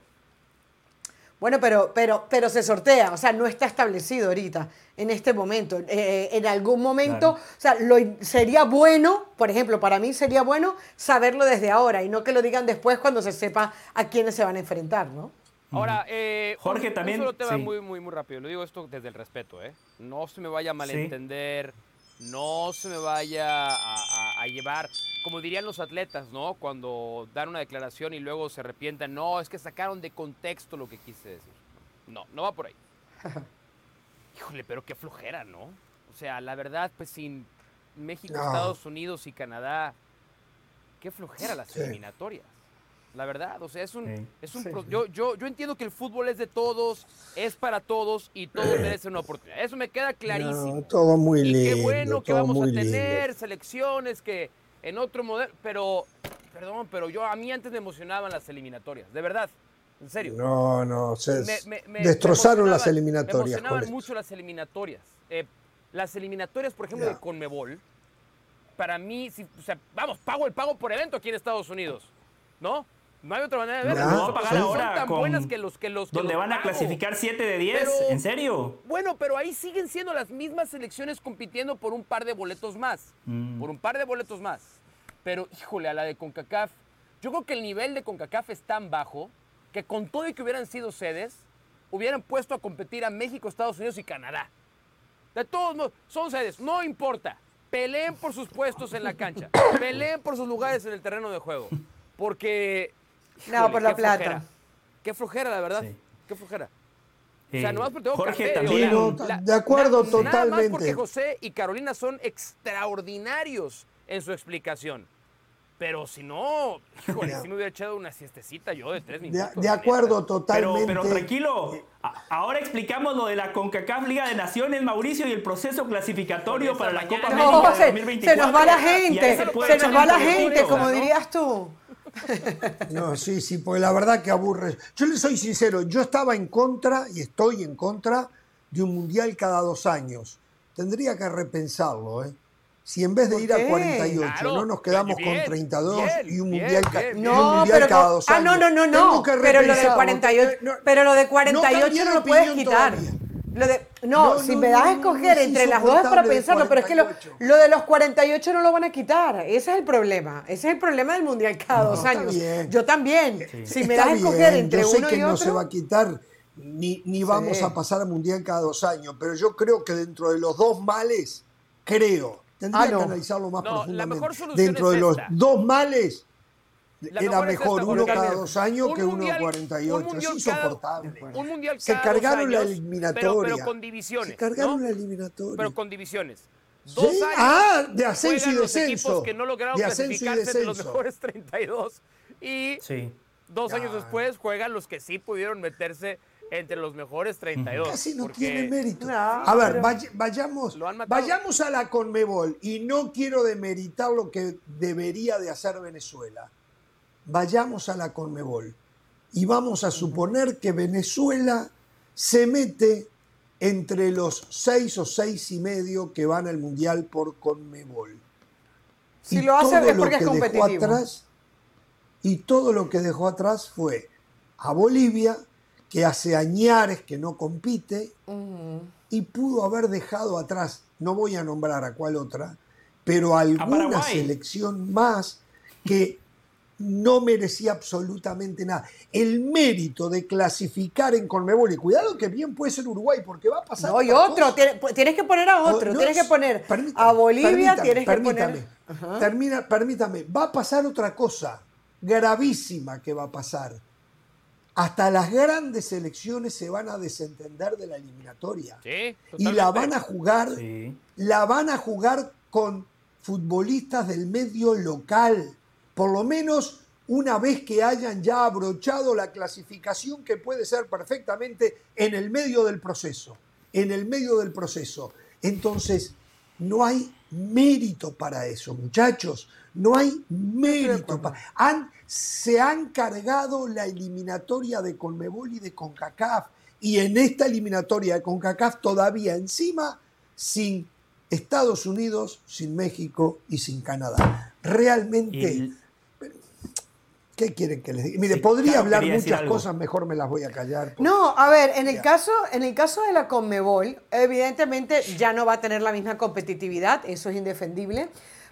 Bueno, pero, pero, pero se sortea, o sea, no está establecido ahorita, en este momento. Eh, en algún momento, o sea, lo, sería bueno, por ejemplo, para mí sería bueno saberlo desde ahora y no que lo digan después cuando se sepa a quiénes se van a enfrentar, ¿no? Ahora, eh, Jorge, también. Solo te va muy, muy, muy rápido. Lo digo esto desde el respeto, ¿eh? No se me vaya a malentender, no se me vaya a, llevar, como dirían los atletas, ¿no? Cuando dan una declaración y luego se arrepientan. No, es que sacaron de contexto lo que quise decir. No, no va por ahí. Híjole, pero qué flojera, ¿no? O sea, la verdad, pues sin México, Estados Unidos y Canadá, qué flojera las eliminatorias. La verdad, o sea, es un, es un yo, yo, yo entiendo que el fútbol es de todos, es para todos y todos merecen una oportunidad. Eso me queda clarísimo. todo muy lindo. qué bueno que vamos a tener selecciones que en otro modelo, pero perdón, pero yo a mí antes me emocionaban las eliminatorias, de verdad. En serio. No, no, se destrozaron las eliminatorias. Me emocionaban mucho las eliminatorias. Eh, las eliminatorias, por ejemplo, de Conmebol, para mí, o sea, vamos, pago el pago por evento aquí en Estados Unidos, ¿no? No hay otra manera de verlo. No, pagar ahora son tan buenas que los que los donde van a clasificar 7 de 10, ¿en serio? Bueno, pero ahí siguen siendo las mismas selecciones compitiendo por un par de boletos más. Mm. Por un par de boletos más. Pero híjole, a la de CONCACAF, yo creo que el nivel de CONCACAF es tan bajo que con todo y que hubieran sido sedes, hubieran puesto a competir a México, Estados Unidos y Canadá. De todos modos, son sedes, no importa. Peleen por sus puestos en la cancha. Peleen por sus lugares en el terreno de juego. Porque no, por la plata. Qué flojera, la verdad. Qué flojera. o sea, nomás porque tengo Jorge también. de acuerdo totalmente. Nada más porque José y Carolina son extraordinarios en su explicación. Pero si no, híjole, si me hubiera echado una siestecita yo de tres minutos. De, acuerdo, totalmente. Pero, tranquilo, ahora explicamos lo de la CONCACAF Liga de Naciones, Mauricio, y el proceso clasificatorio para la Copa América 2024. Se nos va la gente, se nos va la gente, como dirías tú. No, sí, sí, porque la verdad que aburre. Yo le soy sincero, yo estaba en contra y estoy en contra de un mundial cada dos años. Tendría que repensarlo, ¿eh? Si en vez de ir a 48 no nos quedamos con 32 y un mundial, cada dos años. Ah, no, no, no, no. Pero lo de 48, pero lo de 48 no, lo puedes quitar no, si me das a escoger entre las dos es para pensarlo, pero es que lo, de los 48 no lo van a quitar. Ese es el problema. Ese es el problema del Mundial cada dos años. Yo también. Si me das a escoger entre Yo sé uno que y no otro. se va a quitar, ni, ni vamos a pasar al Mundial cada dos años, pero yo creo que dentro de los dos males, creo, tendría ah, que analizarlo más profundamente. dentro de los dos males, era mejor uno cada dos años que uno 48. Es insoportable. un mundial Se cargaron la eliminatoria. Pero, con divisiones. Se cargaron la eliminatoria. Pero con divisiones. Dos años ah, de ascenso y descenso. que no lograron de clasificarse entre los mejores 32. Y dos años después juegan los que sí pudieron meterse entre los mejores 32. Casi no tiene mérito. a ver, vayamos, vayamos a la Conmebol y no quiero demeritar lo que debería de hacer Venezuela vayamos a la Conmebol y vamos a suponer que Venezuela se mete entre los seis o seis y medio que van al Mundial por Conmebol. Si lo hace es porque es competitivo. Atrás, y todo lo que dejó atrás fue a Bolivia, que hace añares que no compite, y pudo haber dejado atrás, no voy a nombrar a cuál otra, pero alguna selección más que no merecía absolutamente nada. El mérito de clasificar en Conmebol, y cuidado que bien puede ser Uruguay, porque va a pasar. No, y otro, tienes que poner a otro, tienes que poner a Bolivia, tienes que poner. Termina, permítame, va a pasar otra cosa gravísima que va a pasar. Hasta las grandes selecciones se van a desentender de la eliminatoria. y la van a jugar, la van a jugar con futbolistas del medio local por lo menos una vez que hayan ya abrochado la clasificación que puede ser perfectamente en el medio del proceso, en el medio del proceso. Entonces, no hay mérito para eso, muchachos, no hay mérito. Para... Han, se han cargado la eliminatoria de Conmebol y de CONCACAF, y en esta eliminatoria de CONCACAF todavía encima sin Estados Unidos, sin México y sin Canadá. Realmente... ¿Qué quieren que les diga? Mire, podría hablar muchas cosas, mejor me las voy a callar. No, a ver, en el, caso, en el caso de la Conmebol, evidentemente ya no va a tener la misma competitividad, eso es indefendible,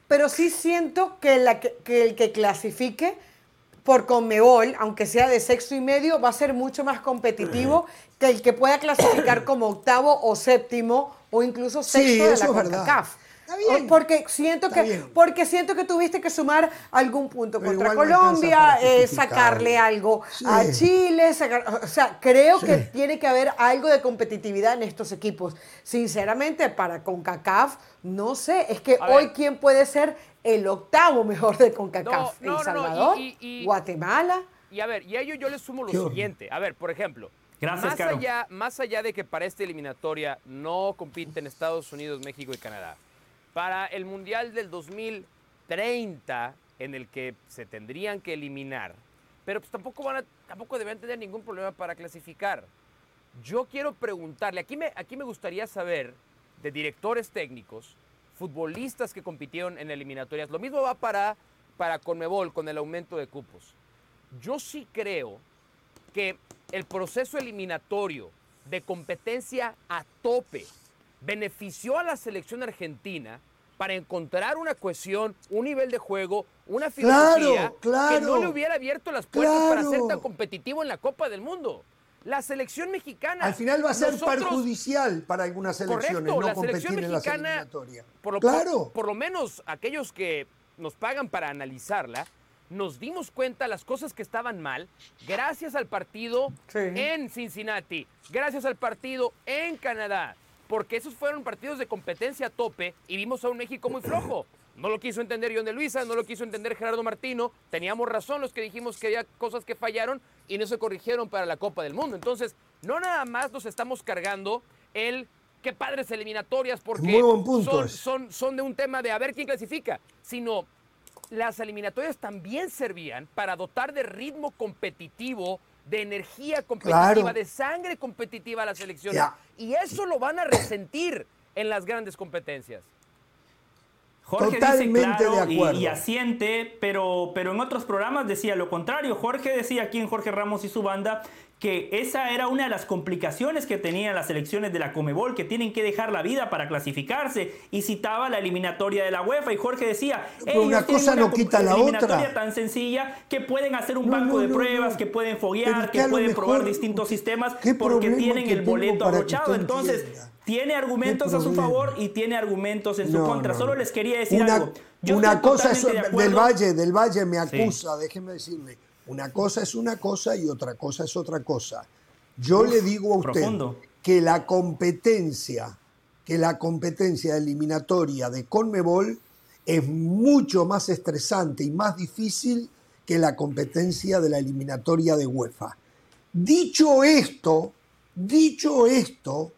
pero sí siento que, la, que, el que clasifique por Conmebol, aunque sea de sexto y medio, va a ser mucho más competitivo que el que pueda clasificar como octavo o séptimo o incluso sexto de la CONCACAF. Porque siento que porque siento que tuviste que sumar algún punto contra Colombia, eh, sacarle algo a Chile, o sea, creo que tiene que haber algo de competitividad en estos equipos. Sinceramente, para CONCACAF, no sé, es que hoy quién puede ser el octavo mejor de CONCACAF, El Salvador, Guatemala. Y a ver, y a ello yo le sumo lo siguiente. A ver, por ejemplo, más, allá, más allá de que para esta eliminatoria no compiten Estados Unidos, México y Canadá, para el Mundial del 2030, en el que se tendrían que eliminar, pero pues tampoco, van tampoco deben tener ningún problema para clasificar. Yo quiero preguntarle, aquí me, aquí me gustaría saber de directores técnicos, futbolistas que compitieron en eliminatorias, lo mismo va para, para Conmebol con el aumento de cupos. Yo sí creo que el proceso eliminatorio de competencia a tope benefició a la selección argentina para encontrar una cohesión, un nivel de juego, una filosofía que no le hubiera abierto las puertas para ser tan competitivo en la Copa del Mundo. La selección mexicana. Al final va a ser perjudicial para algunas selecciones no la selección mexicana, por lo, claro. por, lo menos aquellos que nos pagan para analizarla, nos dimos cuenta las cosas que estaban mal gracias al partido en Cincinnati, gracias al partido en Canadá, porque esos fueron partidos de competencia a tope y vimos a un México muy flojo. No lo quiso entender John de Luisa, no lo quiso entender Gerardo Martino. Teníamos razón los que dijimos que había cosas que fallaron y no se corrigieron para la Copa del Mundo. Entonces, no nada más nos estamos cargando el qué padres eliminatorias porque son, son, son de un tema de a ver quién clasifica, sino las eliminatorias también servían para dotar de ritmo competitivo de energía competitiva, de sangre competitiva a la selección. Y eso lo van a resentir en las grandes competencias. Jorge Totalmente dice claro y, asiente, pero, pero en otros programas decía lo contrario. Jorge decía aquí en Jorge Ramos y su banda que esa era una de las complicaciones que tenían las selecciones de la Comebol, que tienen que dejar la vida para clasificarse, y citaba la eliminatoria de la UEFA, y Jorge decía, una cosa no quita la otra. tan sencilla que pueden hacer un banco de pruebas, que pueden foguear, que pueden probar distintos sistemas, porque tienen el boleto abrochado. Entonces, tiene argumentos a su favor y tiene argumentos en su contra. Solo les quería decir algo. una cosa es del Valle, del Valle me acusa, déjeme decirle, una cosa es una cosa y otra cosa es otra cosa. Yo le digo a usted que la competencia, que la competencia eliminatoria de Conmebol es mucho más estresante y más difícil que la competencia de la eliminatoria de UEFA. Dicho esto, dicho esto,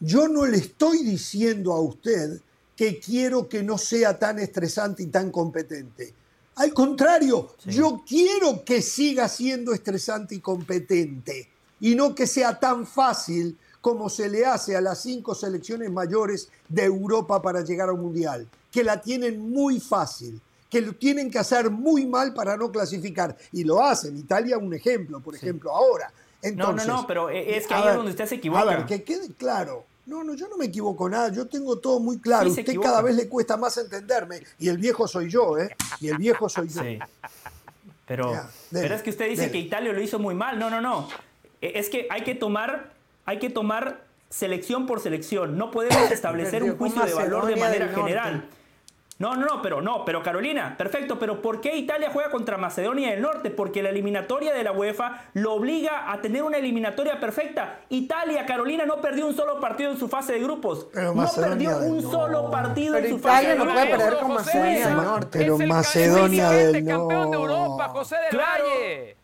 yo no le estoy diciendo a usted que quiero que no sea tan estresante y tan competente. Al contrario, yo quiero que siga siendo estresante y competente y no que sea tan fácil como se le hace a las cinco selecciones mayores de Europa para llegar a un mundial, que la tienen muy fácil, que lo tienen que hacer muy mal para no clasificar. Y lo hacen. Italia, un ejemplo, por ejemplo, ahora. Entonces, no, no, no, pero es que ahí es donde usted se equivoca. A ver, que quede claro. No, no, yo no me equivoco nada, yo tengo todo muy claro. Usted cada vez le cuesta más entenderme y el viejo soy yo, ¿eh? Y el viejo soy yo. Sí. Pero, pero es que usted dice que Italia lo hizo muy mal. No, no, no. E, es que hay que tomar, hay que tomar selección por selección. No podemos establecer un juicio de valor de manera general. No, no, no, pero no, pero Carolina, perfecto, pero ¿por qué Italia juega contra Macedonia del Norte? Porque la eliminatoria de la UEFA lo obliga a tener una eliminatoria perfecta. Italia, Carolina, no perdió un solo partido en su fase de grupos. no perdió un solo partido en su fase de grupos. Italia no puede perder con Macedonia del Norte. Pero Macedonia del Norte. campeón de Europa, José del Valle.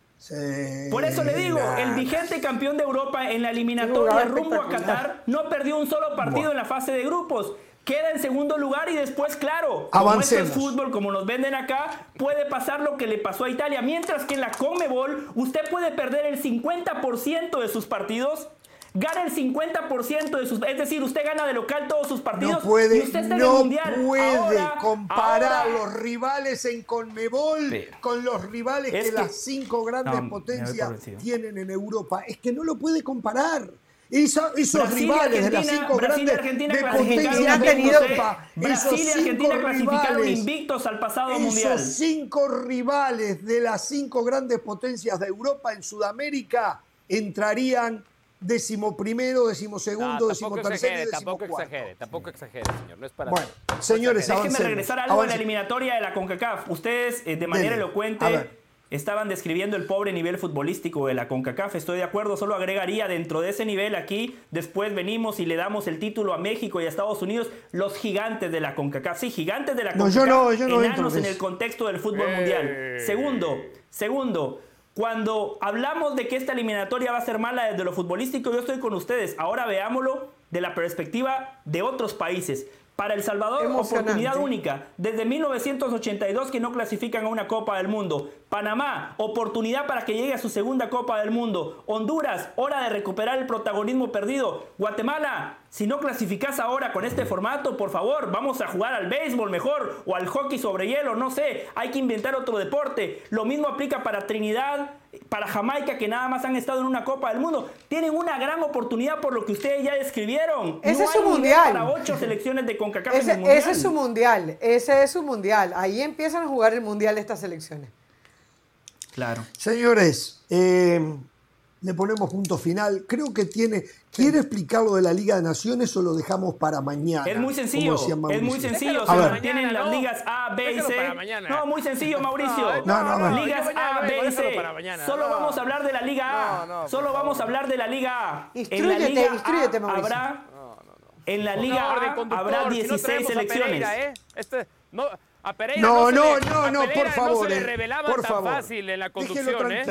Por eso le digo, el vigente campeón de Europa en la eliminatoria rumbo a Qatar no perdió un solo partido en la fase de grupos queda en segundo lugar y después, claro, como este es fútbol, como nos venden acá, puede pasar lo que le pasó a Italia. Mientras que en la Comebol usted puede perder el 50% de sus partidos gana el 50% de sus es decir, usted gana de local todos sus partidos no puede, y usted está no en el mundial. puede comparar los rivales en Conmebol con los rivales que, las cinco grandes potencias tienen en Europa. Es que no lo puede comparar esos rivales de las cinco Brasil grandes Argentina de potencia de Europa, Brasil y Argentina clasificaron invictos al pasado mundial. Esos cinco rivales de las cinco grandes potencias de Europa en Sudamérica entrarían décimo primero, décimo segundo, décimo tercero. Tampoco exagere, tampoco exagere, señor. No es para bueno, señores, Déjenme regresar a algo en la eliminatoria de la CONCACAF. Ustedes, eh, de manera elocuente estaban describiendo el pobre nivel futbolístico de la CONCACAF. Estoy de acuerdo, solo agregaría dentro de ese nivel aquí, después venimos y le damos el título a México y a Estados Unidos, los gigantes de la CONCACAF. Sí, gigantes de la CONCACAF, no, yo no, yo no enanos en el contexto del fútbol eh. mundial. Segundo, segundo, cuando hablamos de que esta eliminatoria va a ser mala desde lo futbolístico, yo estoy con ustedes. Ahora veámoslo de la perspectiva de otros países. Para El Salvador, oportunidad única. Desde 1982 que no clasifican a una Copa del Mundo. Panamá, oportunidad para que llegue a su segunda Copa del Mundo. Honduras, hora de recuperar el protagonismo perdido. Guatemala, si no clasificas ahora con este formato, por favor, vamos a jugar al béisbol mejor o al hockey sobre hielo, no sé, hay que inventar otro deporte. Lo mismo aplica para Trinidad, para Jamaica, que nada más han estado en una Copa del Mundo. Tienen una gran oportunidad por lo que ustedes ya describieron. Ese es su mundial. Para ocho selecciones de CONCACAF ese, ese es su mundial, ese es su mundial. Ahí empiezan a jugar el mundial estas selecciones. Claro. Señores, eh, le ponemos punto final. Creo que tiene. ¿Quiere explicar lo de la Liga de Naciones o lo dejamos para mañana? Es muy sencillo. Es muy sencillo. Se mantienen las ligas A, B y C. No, muy sencillo, Mauricio. No, no, no. Ligas A, B y C. Solo vamos a hablar de la Liga A. Solo vamos a hablar de la Liga A. Instruyete, instruyete, Mauricio. Habrá. En la Liga A habrá 16 selecciones. Este, no, a Pereira no, no, no, no, por favor. No se le eh, revelaba por tan favor. fácil en la conducción, ¿eh?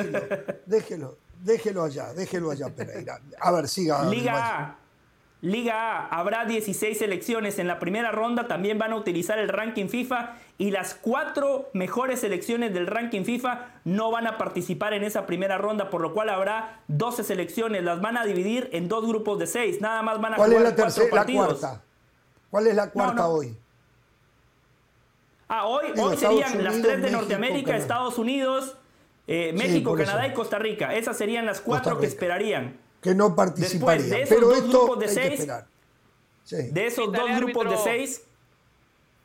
Déjelo, déjelo allá, déjelo allá, Pereira. A ver, siga. Liga A. Liga A, habrá 16 selecciones. En la primera ronda también van a utilizar el ranking FIFA y las cuatro mejores selecciones del ranking FIFA no van a participar en esa primera ronda, por lo cual habrá 12 selecciones. Las van a dividir en dos grupos de seis. Nada más van a ¿Cuál jugar es la, tercera, la cuarta? ¿Cuál es la cuarta hoy? Ah, hoy, hoy serían las tres de Norteamérica, Estados Unidos, Eh, México, Canadá y Costa Rica. Esas serían las cuatro que esperarían. Que no participarían. de esos Pero dos grupos de seis, de esos dos grupos de seis,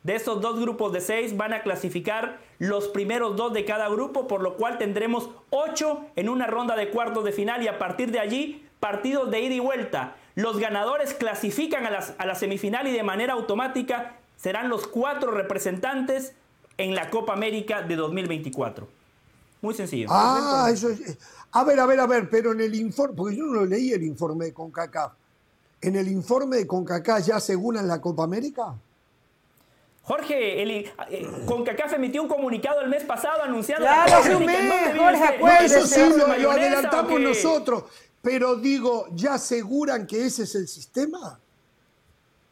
de esos dos grupos de seis van a clasificar los primeros dos de cada grupo, por lo cual tendremos ocho en una ronda de cuartos de final y a partir de allí partidos de ida y vuelta. Los ganadores clasifican a, a la semifinal y de manera automática serán los cuatro representantes en la Copa América de 2024. Muy sencillo. Ah, eso es. A ver, a ver, a ver, pero en el informe, porque yo no leí el informe de CONCACAF. ¿En el informe de CONCACAF ya aseguran la Copa América? Jorge, el, eh, CONCACAF emitió un comunicado el mes pasado anunciando ya la Copa América. Jorge, Eso sí, lo adelantamos nosotros. Pero digo, ¿ya aseguran que ese es el sistema?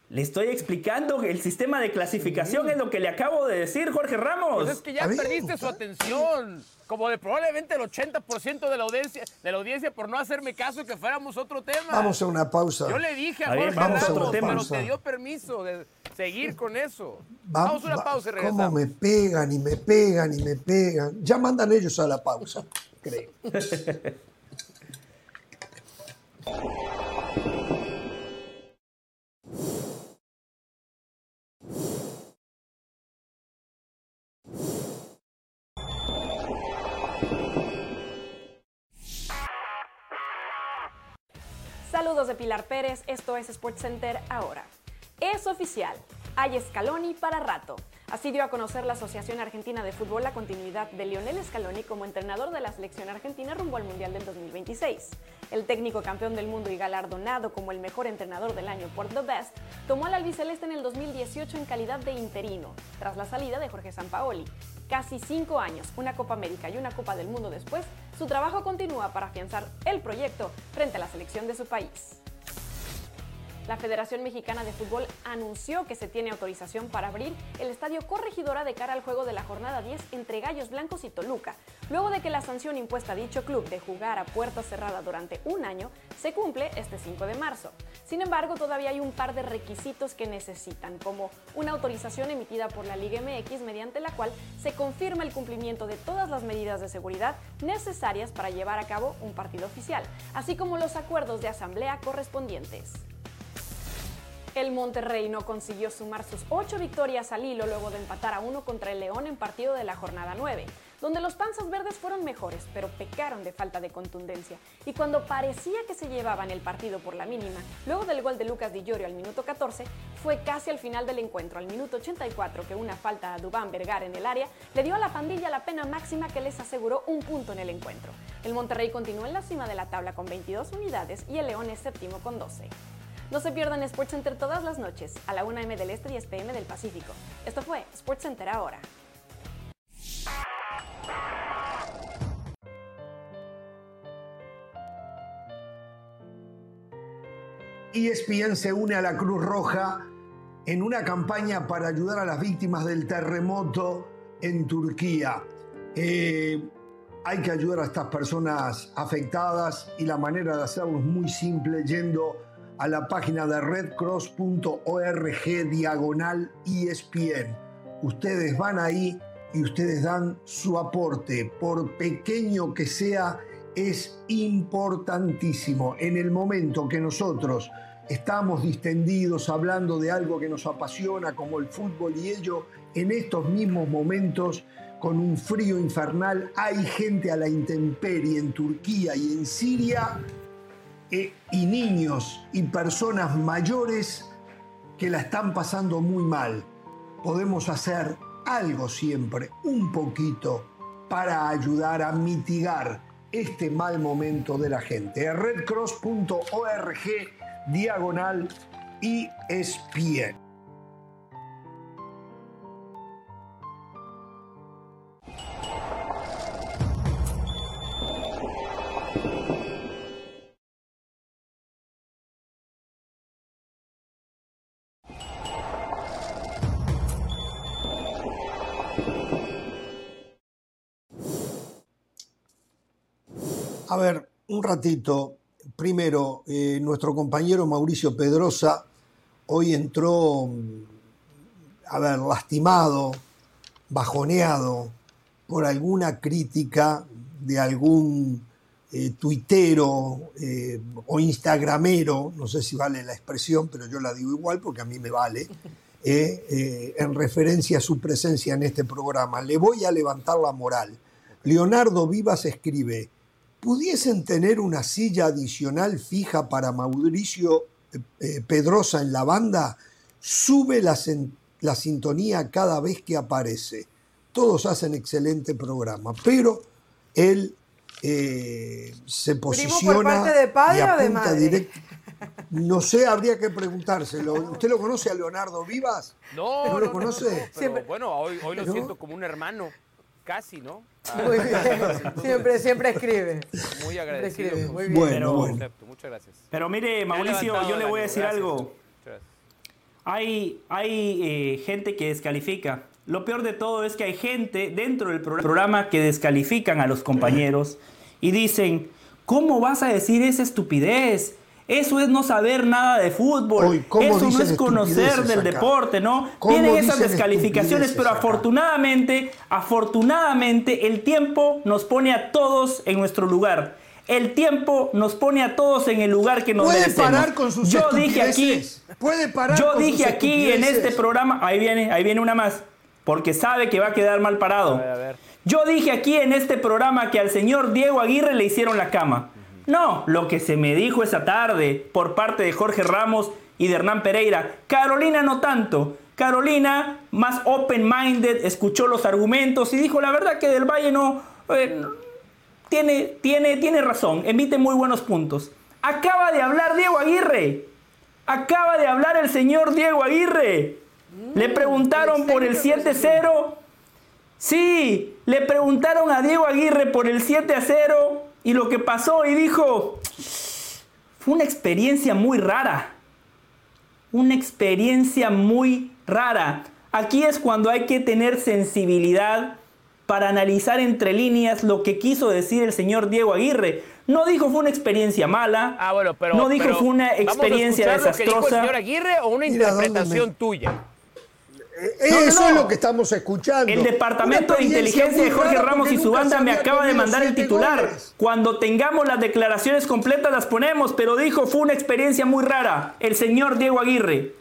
Le estoy explicando que el sistema de clasificación es lo que le acabo de decir, Jorge Ramos. Pues es que ya perdiste su atención. Como de probablemente el 80% de la audiencia, de la audiencia por no hacerme caso que fuéramos otro tema. Vamos a una pausa. Yo le dije a, Jorge vamos Ramos, a otro tema. pero te dio permiso de seguir con eso. vamos a una pausa y regresamos. ¿Cómo me pegan y me pegan y me pegan? Ya mandan ellos a la pausa, creo. Saludos de Pilar Pérez, esto es SportsCenter ahora. Es oficial, hay Scaloni para rato. Así dio a conocer la Asociación Argentina de Fútbol la continuidad de Lionel Scaloni como entrenador de la selección argentina rumbo al Mundial del 2026. El técnico campeón del mundo y galardonado como el mejor entrenador del año por The Best, tomó al albiceleste en el 2018 en calidad de interino, tras la salida de Jorge Sampaoli. Casi cinco años, una Copa América y una Copa del Mundo después, su trabajo continúa para afianzar el proyecto frente a la selección de su país. La Federación Mexicana de Fútbol anunció que se tiene autorización para abrir el estadio Corregidora de cara al juego de la jornada 10 entre Gallos Blancos y Toluca, luego de que la sanción impuesta a dicho club de jugar a puerta cerrada durante un año se cumple este 5 de marzo. Sin embargo, todavía hay un par de requisitos que necesitan, como una autorización emitida por la Liga MX mediante la cual se confirma el cumplimiento de todas las medidas de seguridad necesarias para llevar a cabo un partido oficial, así como los acuerdos de asamblea correspondientes. El Monterrey no consiguió sumar sus ocho victorias al hilo luego de empatar a uno contra el León en partido de la jornada 9, donde los panzas verdes fueron mejores, pero pecaron de falta de contundencia. Y cuando parecía que se llevaban el partido por la mínima, luego del gol de Lucas Di Llorio al minuto 14, fue casi al final del encuentro, al minuto 84, que una falta a Dubán Vergar en el área le dio a la pandilla la pena máxima que les aseguró un punto en el encuentro. El Monterrey continuó en la cima de la tabla con 22 unidades y el León es séptimo con 12. No se pierdan SportsCenter todas las noches a la 1 m del Este y 10 pm del Pacífico. Esto fue SportsCenter ahora. ESPN se une a la Cruz Roja en una campaña para ayudar a las víctimas del terremoto en Turquía. Eh, hay que ayudar a estas personas afectadas y la manera de hacerlo es muy simple yendo a la página de redcross.org diagonal ESPN. Ustedes van ahí y ustedes dan su aporte, por pequeño que sea, es importantísimo. En el momento que nosotros estamos distendidos hablando de algo que nos apasiona como el fútbol y ello, en estos mismos momentos, con un frío infernal, hay gente a la intemperie en Turquía y en Siria eh, y niños y personas mayores que la están pasando muy mal. Podemos hacer algo siempre, un poquito, para ayudar a mitigar este mal momento de la gente. redcross.org diagonal ESPN. A ver, un ratito. Primero, eh, nuestro compañero Mauricio Pedrosa hoy entró, a ver, lastimado, bajoneado por alguna crítica de algún eh, tuitero eh, o instagramero, no sé si vale la expresión, pero yo la digo igual porque a mí me vale, en referencia a su presencia en este programa. Le voy a levantar la moral. Leonardo Vivas escribe, ¿pudiesen tener una silla adicional fija para Mauricio Pedrosa en la banda? Sube la, la sintonía cada vez que aparece. Todos hacen excelente programa, pero él eh, se posiciona de padre y apunta directo. No sé, habría que preguntárselo. ¿Usted lo conoce a Leonardo Vivas? No, ¿No, lo conoce? bueno, hoy, hoy lo siento como un hermano, casi, ¿no? Muy bien. siempre, siempre escribe. Muy agradecido. Muy bien. Bueno, bueno. Muchas gracias. Pero mire, Mauricio, yo le voy a decir algo. Hay, hay eh, gente que descalifica. Lo peor de todo es que hay gente dentro del programa que descalifican a los compañeros y dicen, ¿cómo vas a decir esa estupidez? Eso es no saber nada de fútbol. Eso no es conocer del deporte, ¿no? Tienen esas descalificaciones, pero afortunadamente, afortunadamente el tiempo nos pone a todos en nuestro lugar. El tiempo nos pone a todos en el lugar que nos ¿Puede parar con sus Yo dije aquí, puede parar yo dije aquí en este programa, ahí viene, ahí viene una más porque sabe que va a quedar mal parado. Yo dije aquí en este programa que al señor Diego Aguirre le hicieron la cama. No, lo que se me dijo esa tarde por parte de Jorge Ramos y de Hernán Pereira. Carolina no tanto. Carolina, más open-minded, escuchó los argumentos y dijo la verdad que Del Valle no... Eh, tiene, tiene, tiene razón, emite muy buenos puntos. Acaba de hablar Diego Aguirre. Acaba de hablar el señor Diego Aguirre. Le preguntaron por el 7-0. Sí, le preguntaron a Diego Aguirre por el 7 0 y lo que pasó y dijo, fue una experiencia muy rara. Una experiencia muy rara. Aquí es cuando hay que tener sensibilidad para analizar entre líneas lo que quiso decir el señor Diego Aguirre. No dijo fue una experiencia mala. Ah, bueno, pero, no dijo fue una experiencia ¿vamos a desastrosa. Lo que dijo el señor Aguirre o una interpretación tuya? Eso es lo que estamos escuchando. El Departamento de Inteligencia de Jorge Ramos y su banda me acaba de mandar el titular. Cuando tengamos las declaraciones completas las ponemos, pero dijo fue una experiencia muy rara. El señor Diego Aguirre.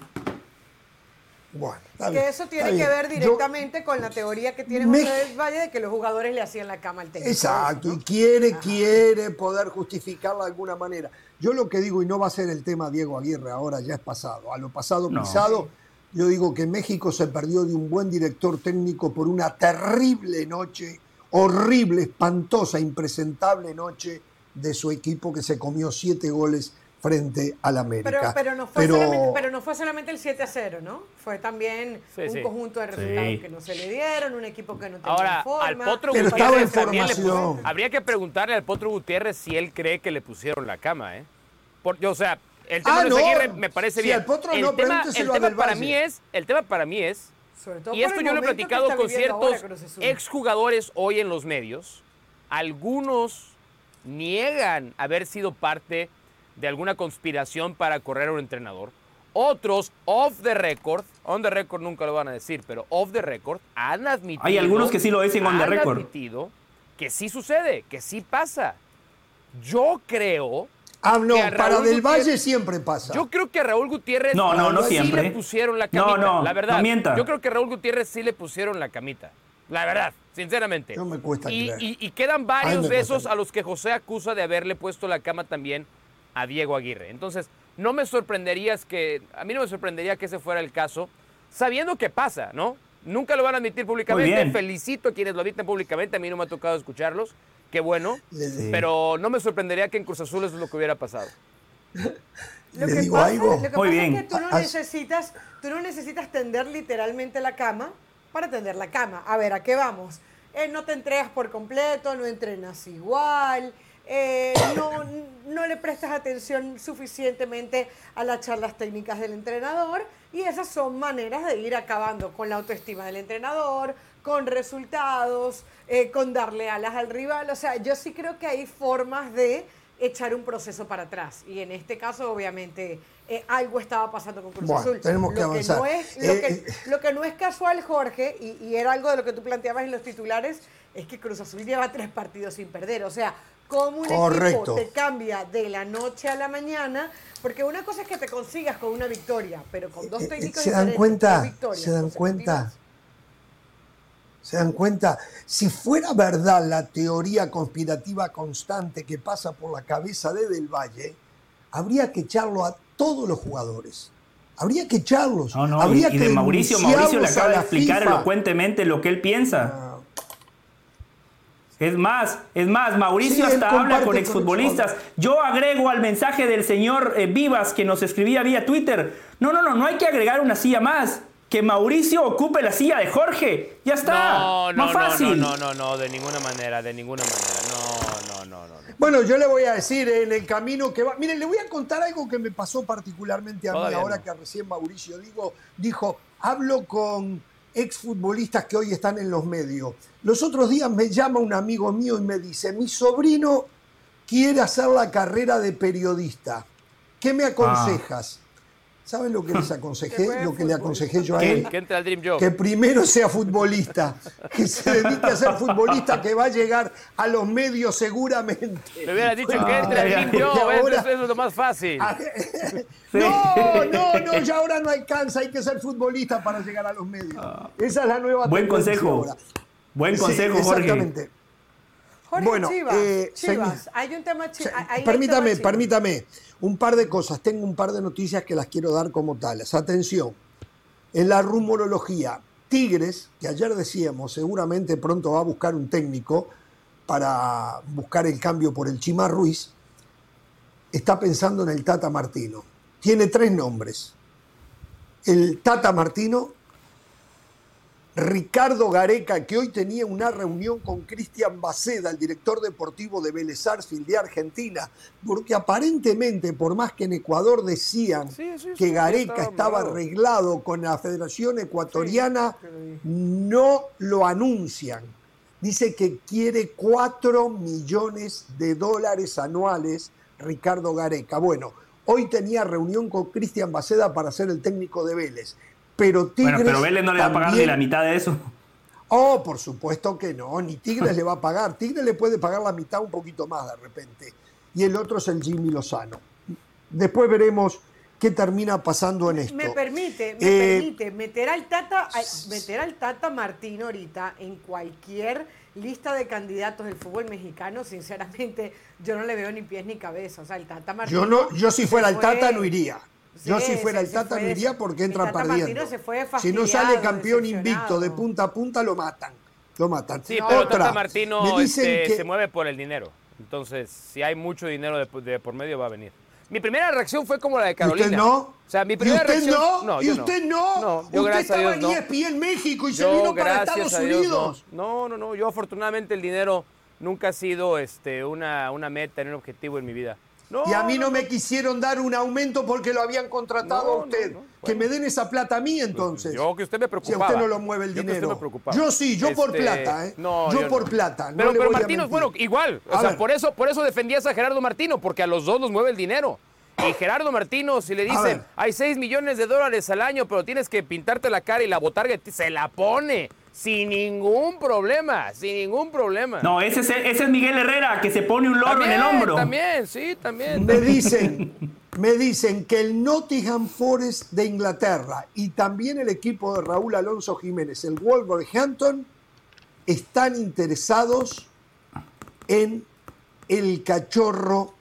Bueno, que eso tiene que ver directamente con la teoría que tiene José Valle de que los jugadores le hacían la cama al técnico. Exacto, y quiere, quiere poder justificarla de alguna manera. Yo lo que digo, y no va a ser el tema Diego Aguirre ahora, ya es pasado. A lo pasado pisado yo digo que México se perdió de un buen director técnico por una terrible noche, horrible, espantosa, impresentable noche de su equipo que se comió siete goles frente al América. Pero, no, fue Solamente, pero no fue solamente el 7 a 0, ¿no? Fue también un conjunto de resultados que no se le dieron, un equipo que no tenía Ahora, forma. al Potro Gutiérrez también le habría que preguntarle al Potro Gutiérrez si él cree que le pusieron la cama, ¿eh? o sea, el tema ah, de Aguirre me parece bien. el, tema, el tema para mí es, el tema para mí es, y esto yo lo he platicado con ciertos exjugadores hoy en los medios, algunos niegan haber sido parte de alguna conspiración para correr a un entrenador. Otros, off the record, on the record nunca lo van a decir, pero off the record, han admitido. Hay algunos que sí lo dicen on the record. Han admitido que sí sucede, que sí pasa. Yo creo Ah, no, para Del Valle siempre pasa. Yo creo que a Raúl Gutiérrez no, no, no sí siempre. le pusieron la camita. No, no, la verdad. No mienta. Yo creo que a Raúl Gutiérrez sí le pusieron la camita. La verdad, sinceramente. No me cuesta y, creer. Y, quedan varios de esos a los que José acusa de haberle puesto la cama también a Diego Aguirre. Entonces, no me sorprendería que, a mí no me sorprendería que ese fuera el caso, sabiendo que pasa, ¿no? Nunca lo van a admitir públicamente. Felicito a quienes lo admiten públicamente, a mí no me ha tocado escucharlos. Qué bueno. Pero no me sorprendería que en Cruz Azul eso es lo que hubiera pasado. Lo que pasa, Lo que pasa es que tú no, necesitas, tú no necesitas tender literalmente la cama para tender la cama. A ver, ¿a qué vamos? Eh, no te entregas por completo, no entrenas igual, eh, no, no le prestas atención suficientemente a las charlas técnicas del entrenador y esas son maneras de ir acabando con la autoestima del entrenador, con resultados, eh, con darle alas al rival. O sea, yo sí creo que hay formas de echar un proceso para atrás. Y en este caso, obviamente, eh, algo estaba pasando con Cruz Azul. Tenemos que lo avanzar. Que no es, lo, que, eh, lo, que, no es casual, Jorge, y, era algo de lo que tú planteabas en los titulares, es que Cruz Azul lleva tres partidos sin perder. O sea, como un equipo te cambia de la noche a la mañana, porque una cosa es que te consigas con una victoria, pero con dos técnicos ¿Se dan cuenta? ¿Se dan cuenta? ¿Se dan cuenta? Si fuera verdad la teoría conspirativa constante que pasa por la cabeza de Del Valle, habría que echarlo a todos los jugadores. Habría que echarlos. No, no, habría y, de Mauricio, Mauricio le acaba de explicar elocuentemente lo que él piensa. Ah. Es más, es más, Mauricio hasta habla con exfutbolistas. Yo agrego al mensaje del señor eh, Vivas que nos escribía vía Twitter. No, no, no, no hay que agregar una silla más. Que Mauricio ocupe la silla de Jorge. Ya está. No, no, más fácil. No, no, no, no, de ninguna manera, de ninguna manera. No, no, no, no. Bueno, yo le voy a decir en el camino que va. Miren, le voy a contar algo que me pasó particularmente a mí ahora que recién Mauricio digo, dijo, hablo con exfutbolistas que hoy están en los medios. Los otros días me llama un amigo mío y me dice, mi sobrino quiere hacer la carrera de periodista. ¿Qué me aconsejas? ¿Saben lo que les aconsejé? Lo que le aconsejé yo a él. Que entre al Dream Job. Que primero sea futbolista. Que se dedique a ser futbolista, que va a llegar a los medios seguramente. Me hubiera dicho que entre al Dream Job. eso, es lo más fácil. No, no, no, ya ahora no alcanza. Hay que ser futbolista para llegar a los medios. Ah. Esa es la nueva Buen consejo. Buen consejo, Jorge. Exactamente. Jorge bueno, Chivas, eh, Chivas. hay un tema. permítame, permítame un par de cosas, tengo un par de noticias que las quiero dar como tales. Atención, en la rumorología, Tigres, que ayer decíamos, seguramente pronto va a buscar un técnico para buscar el cambio por el Chima Ruiz, está pensando en el Tata Martino. Tiene tres nombres. El Tata Martino, Ricardo Gareca, que hoy tenía una reunión con Cristian Baceda, el director deportivo de Vélez Sarsfield de Argentina, porque aparentemente, por más que en Ecuador decían que Gareca estaba arreglado con la Federación Ecuatoriana, no lo anuncian. Dice que quiere 4 millones de dólares anuales Ricardo Gareca. Bueno, hoy tenía reunión con Cristian Baceda para ser el técnico de Vélez. Pero Tigres. Bueno, pero Vélez no le va a pagar ni la mitad de eso. Oh, por supuesto que no, ni Tigres le va a pagar. Tigres le puede pagar la mitad un poquito más de repente. Y el otro es el Jimmy Lozano. Después veremos qué termina pasando en esto. Me permite, me eh, permite meter al Tata, meter al Tata Martín ahorita en cualquier lista de candidatos del fútbol mexicano, sinceramente, yo no le veo ni pies ni cabeza. O sea, el Tata Martín. Yo no, yo si fuera el Tata no iría. Yo si fuera el Tata no iría porque entra perdiendo. si no sale campeón invicto de punta a punta, lo matan. Lo matan. Sí, pero Tata Martino este, se mueve por el dinero. Entonces, si hay mucho dinero de, por medio, va a venir. Mi primera reacción fue como la de Carolina. ¿Y usted no? O sea, mi primera ¿Y usted reacción, no? ¿Y usted no? no yo, usted estaba en ESPN en México y se vino para Estados Unidos. No. no, no, Yo afortunadamente el dinero nunca ha sido este, una, una meta, un objetivo en mi vida y a mí no, me quisieron dar un aumento porque lo habían contratado a usted. Que me den esa plata a mí entonces. Yo que usted me preocupaba. Si a usted no lo mueve el dinero. yo sí, yo por este, plata, ¿eh? yo, por plata. pero, pero Martino, bueno, igual. O sea, por eso, por eso defendías a Gerardo Martino, porque a los dos nos mueve el dinero. Y Gerardo Martino, si le dicen, hay 6 millones de dólares al año, pero tienes que pintarte la cara y la botarga, se la pone. Sin ningún problema, sin ningún problema. No, ese es, ese es Miguel Herrera, que se pone un loro en el hombro. También, sí, también. Me dicen, me dicen que el Nottingham Forest de Inglaterra y también el equipo de Raúl Alonso Jiménez, el Wolverhampton, están interesados en el cachorro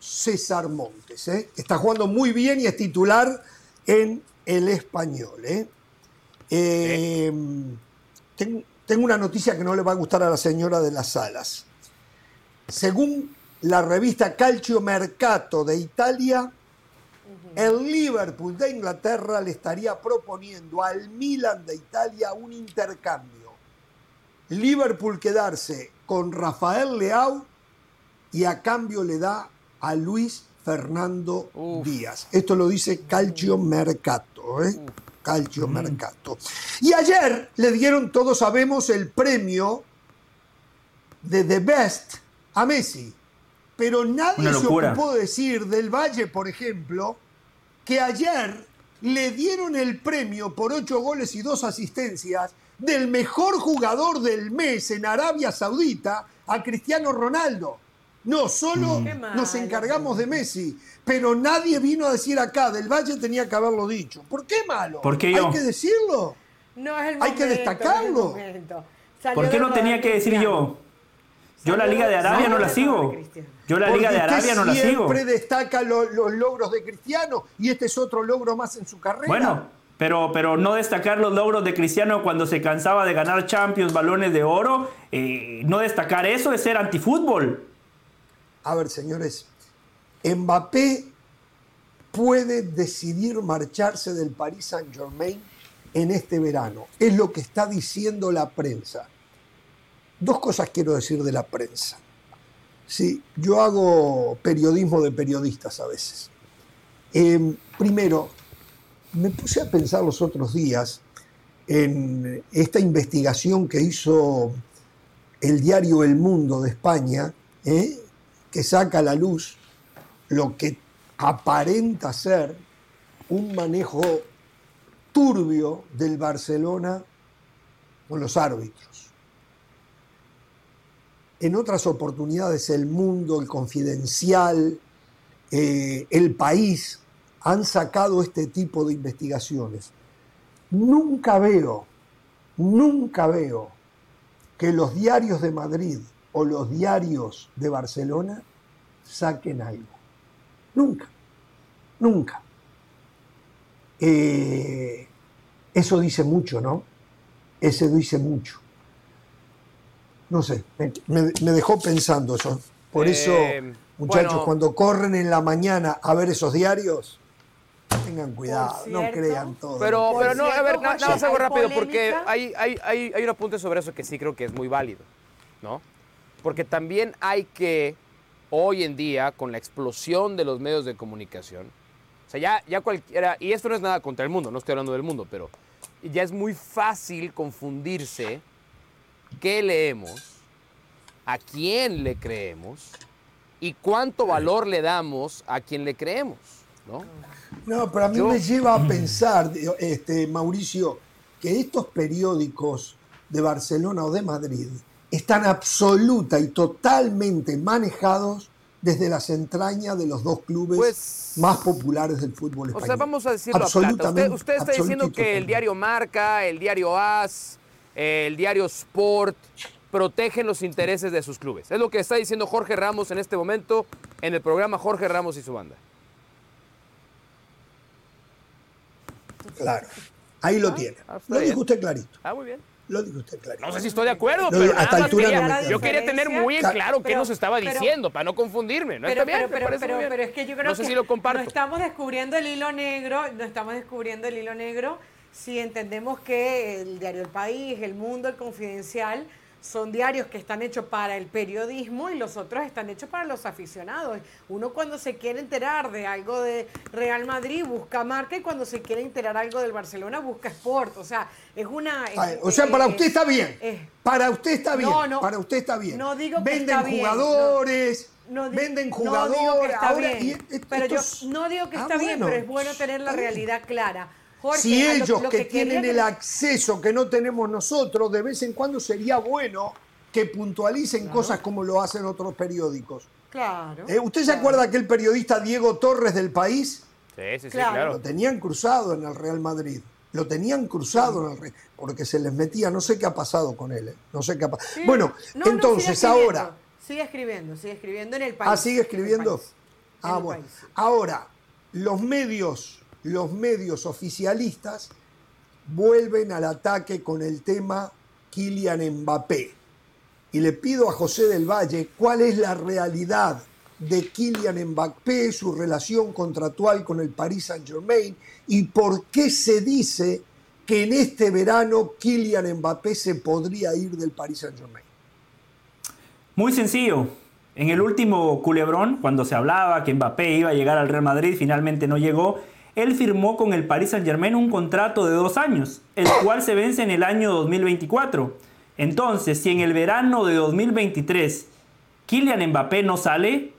César Montes. ¿eh? Está jugando muy bien y es titular en el español. ¿eh? eh tengo, una noticia que no le va a gustar a la señora de las salas. Según la revista Calcio Mercato de Italia, el Liverpool de Inglaterra le estaría proponiendo al Milan de Italia un intercambio. Liverpool quedarse con Rafael Leao y a cambio le da a Luis Fernando Díaz. Esto lo dice Calcio Mercato. ¿eh? Calcio Mercato. Y ayer le dieron, todos sabemos, el premio de The Best a Messi. Pero nadie se ocupó de decir del Valle, por ejemplo, que ayer le dieron el premio por ocho goles y dos asistencias del mejor jugador del mes en Arabia Saudita a Cristiano Ronaldo. No, solo Mm. nos encargamos de Messi, pero nadie vino a decir acá, del Valle tenía que haberlo dicho. ¿Por qué malo? ¿Por qué yo? Hay que decirlo. No es el Hay que momento, destacarlo. no es el momento. Salió ¿Por qué no tenía que decir yo? Yo la Liga de Arabia no la sigo. Yo la Liga de Arabia no la sigo. Siempre destaca lo- los logros de Cristiano y este es otro logro más en su carrera. Bueno, pero, pero no destacar los logros de Cristiano cuando se cansaba de ganar Champions, balones de oro, eh, no destacar eso es ser antifútbol. A ver, señores, Mbappé puede decidir marcharse del Paris Saint Germain en este verano. Es lo que está diciendo la prensa. Dos cosas quiero decir de la prensa. Sí, yo hago periodismo de periodistas a veces. Eh, primero, me puse a pensar los otros días en esta investigación que hizo el diario El Mundo de España, ¿eh? Que saca a la luz lo que aparenta ser un manejo turbio del Barcelona con los árbitros. En otras oportunidades el mundo, el confidencial, eh, el país han sacado este tipo de investigaciones. Nunca veo, nunca veo que los diarios de Madrid o los diarios de Barcelona saquen algo. Nunca, nunca. Eh, eso dice mucho, ¿no? Ese dice mucho. No sé, me, dejó pensando eso. Por Eh, eso, muchachos, bueno. cuando corren en la mañana a ver esos diarios, tengan cuidado, no crean todo. Pero, no, a ver, na- nada, más algo rápido, porque hay, hay, hay, hay un apunte sobre eso que sí creo que es muy válido, ¿no? Porque también hay que, hoy en día, con la explosión de los medios de comunicación, o sea, ya, ya cualquiera, y esto no es nada contra el mundo, no estoy hablando del mundo, pero ya es muy fácil confundirse qué leemos, a quién le creemos y cuánto valor le damos a quien le creemos, ¿no? No, pero a mí Yo- me lleva a pensar, este, Mauricio, que estos periódicos de Barcelona o de Madrid están absoluta y totalmente manejados desde las entrañas de los dos clubes Pues- más populares del fútbol O español. sea, vamos a decirlo a plata. Usted, usted está diciendo que el diario Marca, el diario AS, el diario Sport protegen los intereses de sus clubes. Es lo que está diciendo Jorge Ramos en este momento en el programa Jorge Ramos y su banda. Claro, ahí lo tiene. ah, Lo dijo usted clarito. Ah, muy bien. Lo dijo usted clarito. No sé si estoy de acuerdo, No, pero hasta nada más altura quería- no yo quería tener muy en claro qué pero- nos estaba pero- diciendo para no confundirme. No Pero, está bien, pero, me pero, bien. pero es que yo creo no sé que si lo comparto. no estamos descubriendo el hilo negro, no estamos descubriendo el hilo negro si entendemos que el diario El País, El Mundo, El Confidencial son diarios que están hechos para el periodismo y los otros están hechos para los aficionados. Uno cuando se quiere enterar de algo de Real Madrid busca marca y cuando se quiere enterar algo del Barcelona busca Sport. O sea, es una... Es- o sea, para es- usted está bien. es- Para usted está bien. No, no. para usted está bien. No digo que Venden está bien, no. jugadores. No di- venden no jugadores. digo que está ahora, bien, y pero yo no digo que Ah, está bien, pero es bueno tener la bien. realidad clara. Jorge, si lo- ellos lo que, tienen el acceso que no tenemos nosotros, de vez en cuando sería bueno que puntualicen cosas como lo hacen otros periódicos. Claro. Eh, ¿Usted se acuerda aquel periodista Diego Torres del País? Sí, sí, sí, Claro. claro. Lo tenían cruzado en el Real Madrid. Lo tenían cruzado en el Real porque se les metía, no sé qué ha pasado con él. eh, No sé qué ha pasado. Sí. Bueno, No, no, entonces sigue ahora. Sigue escribiendo, sigue escribiendo en el país. Ah, sigue escribiendo. En el país. En Ah, el bueno. país, sí. Ahora, los medios, los medios oficialistas vuelven al ataque con el tema Kylian Mbappé. Y le pido a José del Valle cuál es la realidad de Kylian Mbappé, su relación contractual con el Paris Saint-Germain y por qué se dice que en este verano Kylian Mbappé se podría ir del Paris Saint-Germain. Muy sencillo. En el último culebrón, cuando se hablaba que Mbappé iba a llegar al Real Madrid, finalmente no llegó. Él firmó con el Paris Saint Germain un contrato de dos años, el cual se vence en el año 2024. Entonces, si en el verano de 2023 Kylian Mbappé no sale,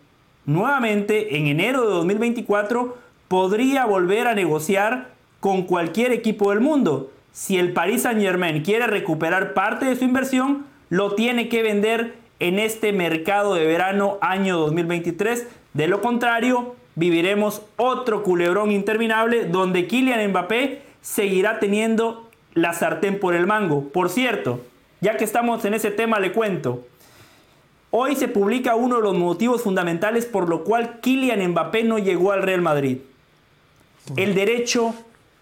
nuevamente en enero de 2024 podría volver a negociar con cualquier equipo del mundo. si el Paris Saint Germain quiere recuperar parte de su inversión, lo tiene que vender en este mercado de verano año 2023. De lo contrario, viviremos otro culebrón interminable donde Kylian Mbappé seguirá teniendo la sartén por el mango. Por cierto, ya que estamos en ese tema, le cuento. Hoy se publica uno de los motivos fundamentales por lo cual Kylian Mbappé no llegó al Real Madrid. El derecho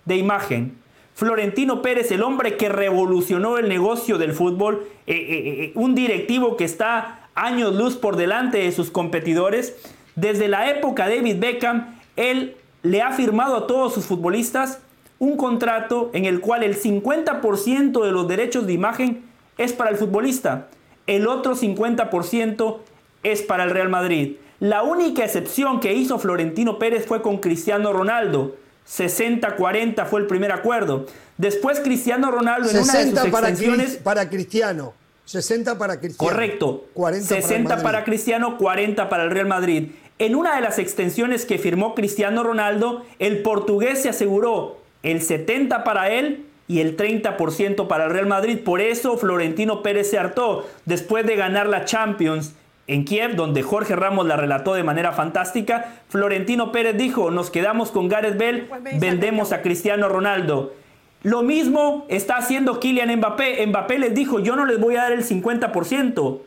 de imagen. Florentino Pérez, el hombre que revolucionó el negocio del fútbol, eh, eh, eh, un directivo que está años luz por delante de sus competidores. Desde la época de David Beckham, él le ha firmado a todos sus futbolistas un contrato en el cual el 50% de los derechos de imagen es para el futbolista, el otro 50% es para el Real Madrid. La única excepción que hizo Florentino Pérez fue con Cristiano Ronaldo 60-40 fue el primer acuerdo. Después Cristiano Ronaldo en una de sus para extensiones... para Cristiano. 60 para Cristiano. Correcto. 40 60 para, para, Cristiano, 40 para el Real Madrid. En una de las extensiones que firmó Cristiano Ronaldo, el portugués se aseguró el 70 para él y el 30% para el Real Madrid. Por eso Florentino Pérez se hartó después de ganar la Champions en Kiev, donde Jorge Ramos la relató de manera fantástica, Florentino Pérez dijo, nos quedamos con Gareth Bell, pues vendemos a Cristiano Ronaldo. Lo mismo está haciendo Kylian Mbappé. Mbappé les dijo, yo no les voy a dar el 50%,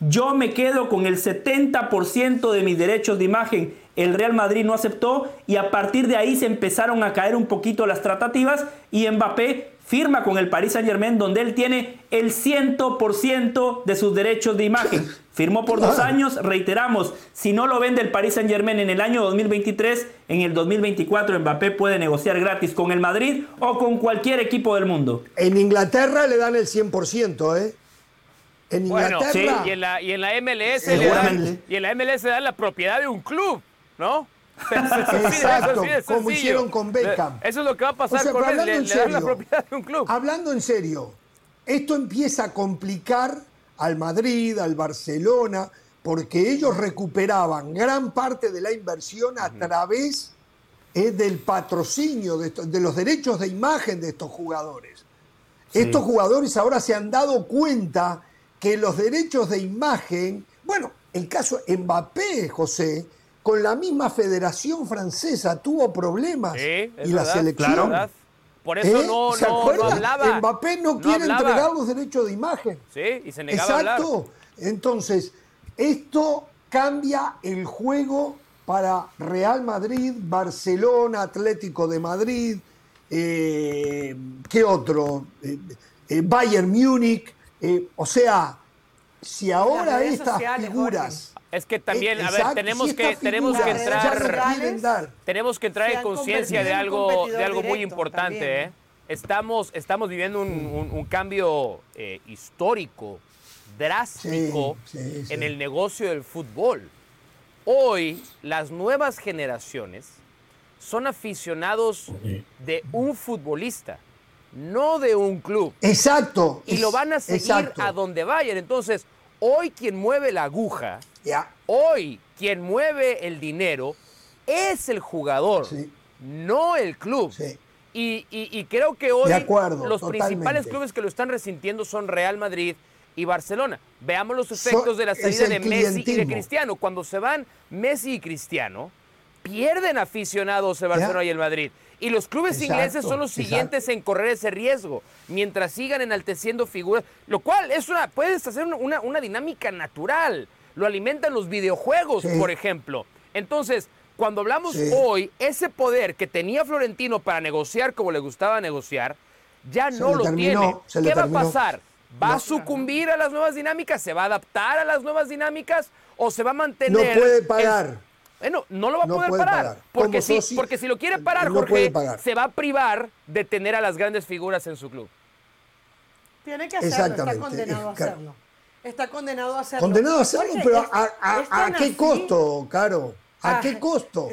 yo me quedo con el 70% de mis derechos de imagen. El Real Madrid no aceptó y a partir de ahí se empezaron a caer un poquito las tratativas y Mbappé firma con el Paris Saint Germain donde él tiene el 100% de sus derechos de imagen. Firmó por dos años, reiteramos, si no lo vende el Paris Saint Germain en el año 2023, en el 2024 Mbappé puede negociar gratis con el Madrid o con cualquier equipo del mundo. En Inglaterra le dan el 100%, ¿eh? En Inglaterra. sí, y, en la, y en la MLS le dan, y en la MLS le dan la propiedad de un club, ¿no? Exacto, como hicieron con Beckham. Eso es lo que va a pasar con él, le, dan la propiedad de un club. Hablando en serio, esto empieza a complicar al Madrid, al Barcelona, porque ellos recuperaban gran parte de la inversión a través eh, del patrocinio, de, los derechos de imagen de estos jugadores. Estos jugadores ahora se han dado cuenta que los derechos de imagen, bueno, el caso Mbappé, José, con la misma Federación Francesa tuvo problemas y la selección. Por eso ¿Eh? no, no, hablaba. Mbappé no, quiere entregar los derechos de imagen. Sí, y se negaba Exacto. Entonces, esto cambia el juego para Real Madrid, Barcelona, Atlético de Madrid, eh, ¿qué otro? Eh, Bayern Múnich. O sea, si ahora estas figuras... Es que también, a ver, tenemos que, tenemos que entrar, tenemos que entrar en conciencia de algo, de algo muy importante. ¿eh? Estamos, estamos viviendo un, cambio eh, histórico, drástico en el negocio del fútbol. Hoy, las nuevas generaciones son aficionados de un futbolista, no de un club. Exacto. Y lo van a seguir a donde vayan. Entonces, hoy quien mueve la aguja Hoy quien mueve el dinero es el jugador, no el club. Y, creo que hoy los principales clubes que lo están resintiendo son Real Madrid y Barcelona. Veamos los efectos de la salida de Messi y de Cristiano. Cuando se van Messi y Cristiano, pierden aficionados el Barcelona y el Madrid. Y los clubes ingleses son los siguientes en correr ese riesgo, mientras sigan enalteciendo figuras, lo cual es una, puedes hacer una, una dinámica natural lo alimentan los videojuegos, por ejemplo. Entonces, cuando hablamos hoy, ese poder que tenía Florentino para negociar como le gustaba negociar, ya no lo tiene. ¿Qué va a pasar? ¿Va a sucumbir a las nuevas dinámicas? ¿Se va a adaptar a las nuevas dinámicas? ¿O se va a mantener? No puede parar. Bueno, no lo va a poder parar. Porque si, porque si lo quiere parar, Jorge, se va a privar de tener a las grandes figuras en su club. Tiene que hacerlo, está condenado a hacerlo está condenado a hacerlo. Condenado a hacerlo, pero a, qué costo, Caro? ¿A qué costo?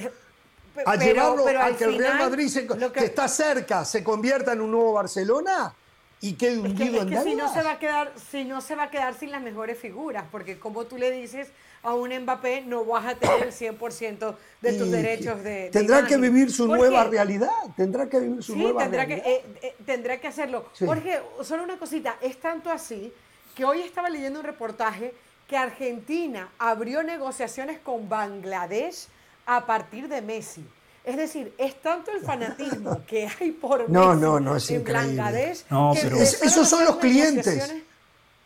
¿A llevarlo a que el Real Madrid, que, está cerca, se convierta en un nuevo Barcelona? y quede hundido es que, es que si no se va a quedar si no se va a quedar sin las mejores figuras porque como tú le dices a un Mbappé no vas a tener el 100% de tus derechos de, Tendrá que vivir su nueva realidad, tendrá que vivir su nueva tendrá realidad. Que, eh, eh, tendrá que hacerlo. Jorge, solo una cosita, es tanto así que hoy estaba leyendo un reportaje que Argentina abrió negociaciones con Bangladesh a partir de Messi. Es decir, es tanto el fanatismo que hay por no, Messi no, no, es en increíble. Bangladesh. No, pero- Es- esos son los clientes.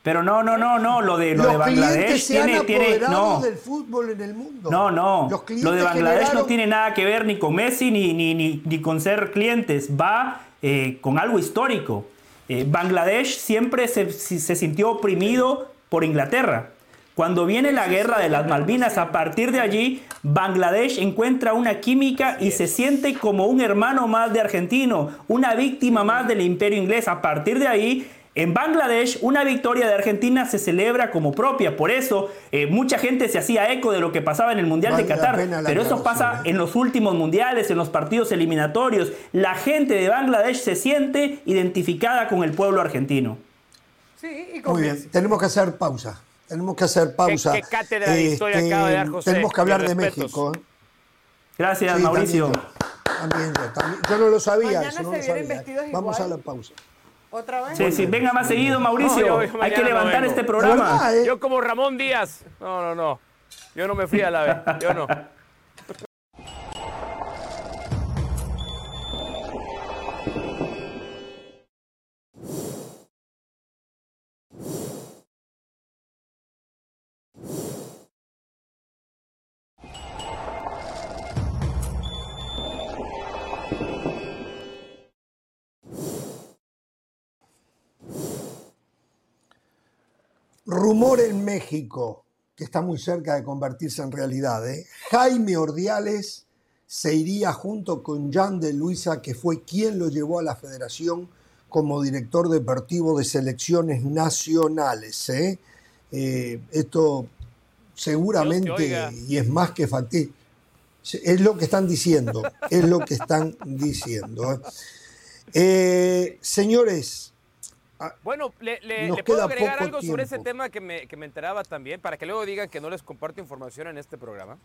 Pero no, no, no, no, lo de, lo Los de Bangladesh se tiene, han tiene, no, del fútbol en el mundo. no, no, Los lo de Bangladesh no generaron- tiene nada que ver ni con Messi ni, ni, ni, ni con ser clientes, va eh, con algo histórico. Eh, Bangladesh siempre se, se sintió oprimido por Inglaterra. Cuando viene la guerra de las Malvinas, a partir de allí, Bangladesh encuentra una química y se siente como un hermano más de argentino, una víctima más del imperio inglés. A partir de ahí, en Bangladesh, una victoria de Argentina se celebra como propia. Por eso, eh, mucha gente se hacía eco de lo que pasaba en el Mundial de Vale Qatar. Pero eso pasa ¿eh? en los últimos mundiales, en los partidos eliminatorios. La gente de Bangladesh se siente identificada con el pueblo argentino. Sí, y con Muy bien, tenemos que hacer pausa. Tenemos que hacer pausa. qué cátedra de historia acaba de dar José? Tenemos que hablar de. México. ¿eh? Gracias, Sí, Mauricio. También yo, también yo, también- yo no lo sabía. Eso no se lo sabía. Vamos igual. a la pausa. ¿Otra vez? Sí, sí, venga más seguido, Mauricio. No, yo- yo Hay que no levantar este programa. Yo como Ramón Díaz. No, no, no. Yo no me fui a la vez. Yo no. Rumor en México, que está muy cerca de convertirse en realidad. ¿eh? Jaime Ordiales se iría junto con Jan de Luisa, que fue quien lo llevó a la federación como director deportivo de selecciones nacionales. ¿eh? Eh, esto seguramente, y es más que factible, es lo que están diciendo, es lo que están diciendo. ¿eh? Eh, señores, Bueno, le, le- Nos le puedo agregar algo sobre ese tema que me, que me enteraba también, para que luego digan que no les comparto información en este programa.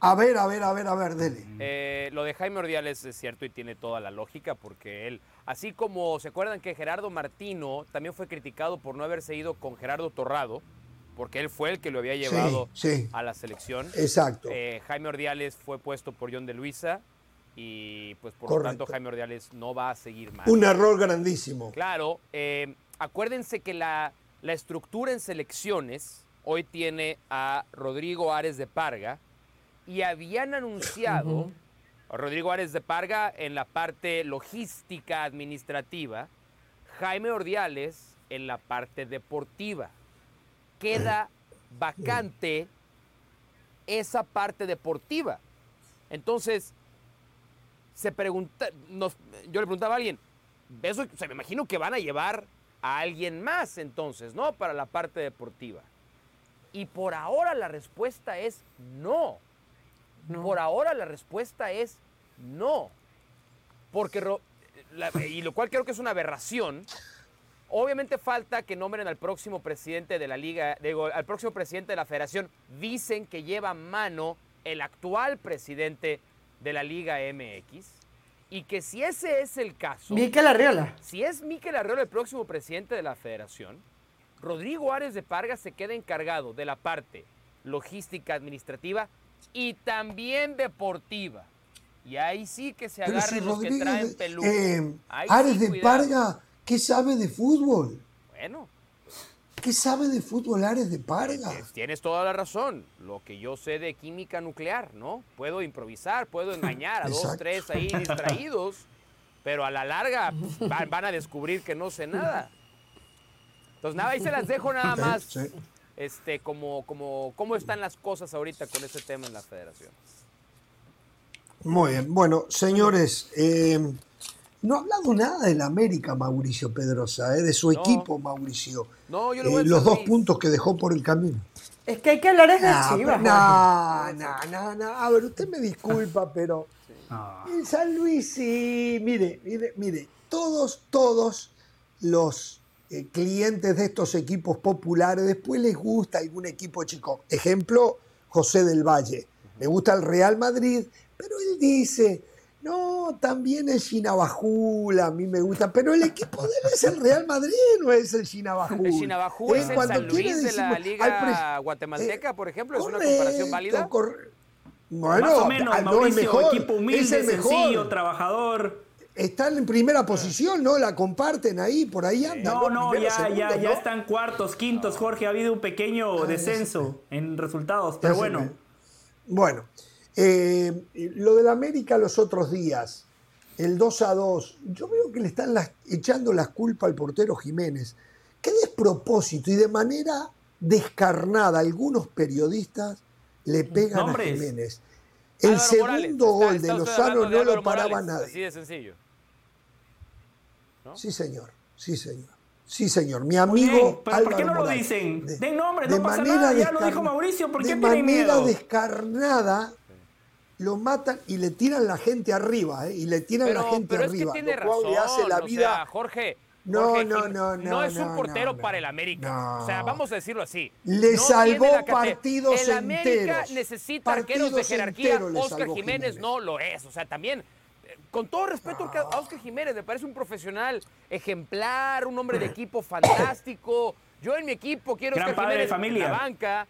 a ver, a ver, a ver, a ver, dele. Eh, lo de Jaime Ordiales es cierto y tiene toda la lógica porque él, así como se acuerdan que Gerardo Martino también fue criticado por no haberse ido con Gerardo Torrado, porque él fue el que lo había llevado sí. a la selección. Exacto. Eh, Jaime Ordiales fue puesto por John de Luisa y pues por Correcto. lo tanto Jaime Ordiales no va a seguir más. Un error grandísimo. Claro, eh, acuérdense que la, la estructura en selecciones hoy tiene a Rodrigo Ares de Parga y habían anunciado a Rodrigo Ares de Parga en la parte logística administrativa, Jaime Ordiales en la parte deportiva. Queda vacante esa parte deportiva. Entonces, se pregunta, nos- yo le preguntaba a alguien, eso, o sea, me imagino que van a llevar a alguien más entonces, ¿no? Para la parte deportiva. Y por ahora la respuesta es no. Por ahora la respuesta es no. Porque, la- y lo cual creo que es una aberración, obviamente falta que nombren al próximo presidente de la liga, digo, al próximo presidente de la federación. Dicen que lleva mano el actual presidente de la Liga MX. Y que si ese es el caso, Mikel Arriola. si es Miquel Arreola el próximo presidente de la federación, Rodrigo Ares de Parga se queda encargado de la parte logística administrativa y también deportiva. Y ahí sí que se Pero agarren si los que traen de- peluca. eh, Ares sí, de cuidado. Parga, ¿qué sabe de fútbol? Bueno, ¿Qué sabe de fútbol Ares de Parga? tienes toda la razón. Lo que yo sé de química nuclear, ¿no? Puedo improvisar, puedo engañar a dos, tres ahí distraídos, pero a la larga van, a descubrir que no sé nada. Entonces, nada, ahí se las dejo nada más. Sí. este, como, como, cómo están las cosas ahorita con ese tema en la federación. Muy bien. Bueno, señores, eh, no ha hablado nada del América, Mauricio Pedrosa, eh, de su No. equipo, Mauricio. No, yo lo Eh, voy a los dos puntos que dejó por el camino. Es que hay que hablar es de Chivas. no, no, no, no. A ver, usted me disculpa, pero Ah. en San Luis sí, mire, mire, mire, todos, todos los eh, clientes de estos equipos populares después les gusta algún equipo chico. Ejemplo, José del Valle. Me gusta el Real Madrid, pero él dice, no, también el Chinabajula, a mí me gusta, pero el equipo de él es el Real Madrid, no es el Chinabajul. El Chinabajul es el San Luis de la Liga Guatemalteca, por ejemplo, es una comparación válida. Bueno, Más o menos, Mauricio, mejor, equipo humilde, sencillo, trabajador. Están en primera posición, ¿no? La comparten ahí, por ahí andan. No, no, ya, ya, ya están cuartos, quintos, Jorge. Ha habido un pequeño ah, descenso en resultados, pero bueno. Bueno, eh, lo del América los otros días, el 2 a 2, yo veo que le están echando las culpas al portero Jiménez. Qué despropósito y de manera descarnada algunos periodistas le pegan a Jiménez. El segundo gol de Lozano no lo paraba nada. Así de sencillo. Sí, señor. Sí, señor. Sí, señor. Mi amigo. pero ¿por qué no lo dicen? Den nombre, no pasa nada. Ya lo dijo Mauricio. ¿Por qué de manera descarnada lo matan y le tiran la gente arriba, ¿eh? Y le tiran la gente pero arriba. Es que tiene razón. hace la vida. Jorge, no, no, no, no. No es un portero para el América. O sea, vamos a decirlo así. Le salvó partidos enteros. El América necesita arqueros de jerarquía. Oscar Jiménez, no lo es. O sea, también, con todo respeto a Oscar Jiménez, me parece un profesional ejemplar, un hombre de equipo fantástico. Yo en mi equipo quiero Gran Oscar Jiménez familia. en la banca.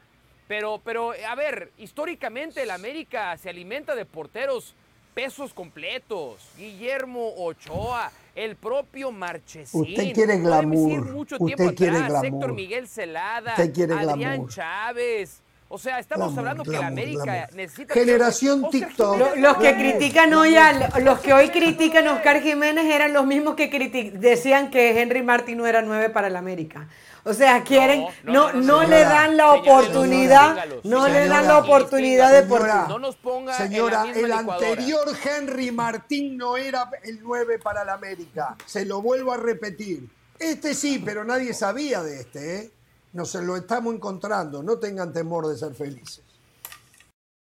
Pero, pero, a ver, históricamente el América se alimenta de porteros pesos completos. Guillermo Ochoa, el propio Marchesín. Usted quiere glamour. mucho Usted tiempo quiere atrás. Glamour. Héctor Miguel Celada, Adrián Chávez. O sea, estamos hablando que la América necesita... Generación TikTok. Los, que critican hoy, los que hoy critican a Oscar Jiménez eran los mismos que decían que Henry Martin no era nueve para la América. O sea, quieren, no, no, le dan la oportunidad, no le dan la oportunidad de por No nos ponga Señora, el anterior Henry Martín no era el 9 para la América. Se lo vuelvo a repetir. Este sí, pero nadie sabía de este, ¿eh? Nos lo estamos encontrando. No tengan temor de ser felices.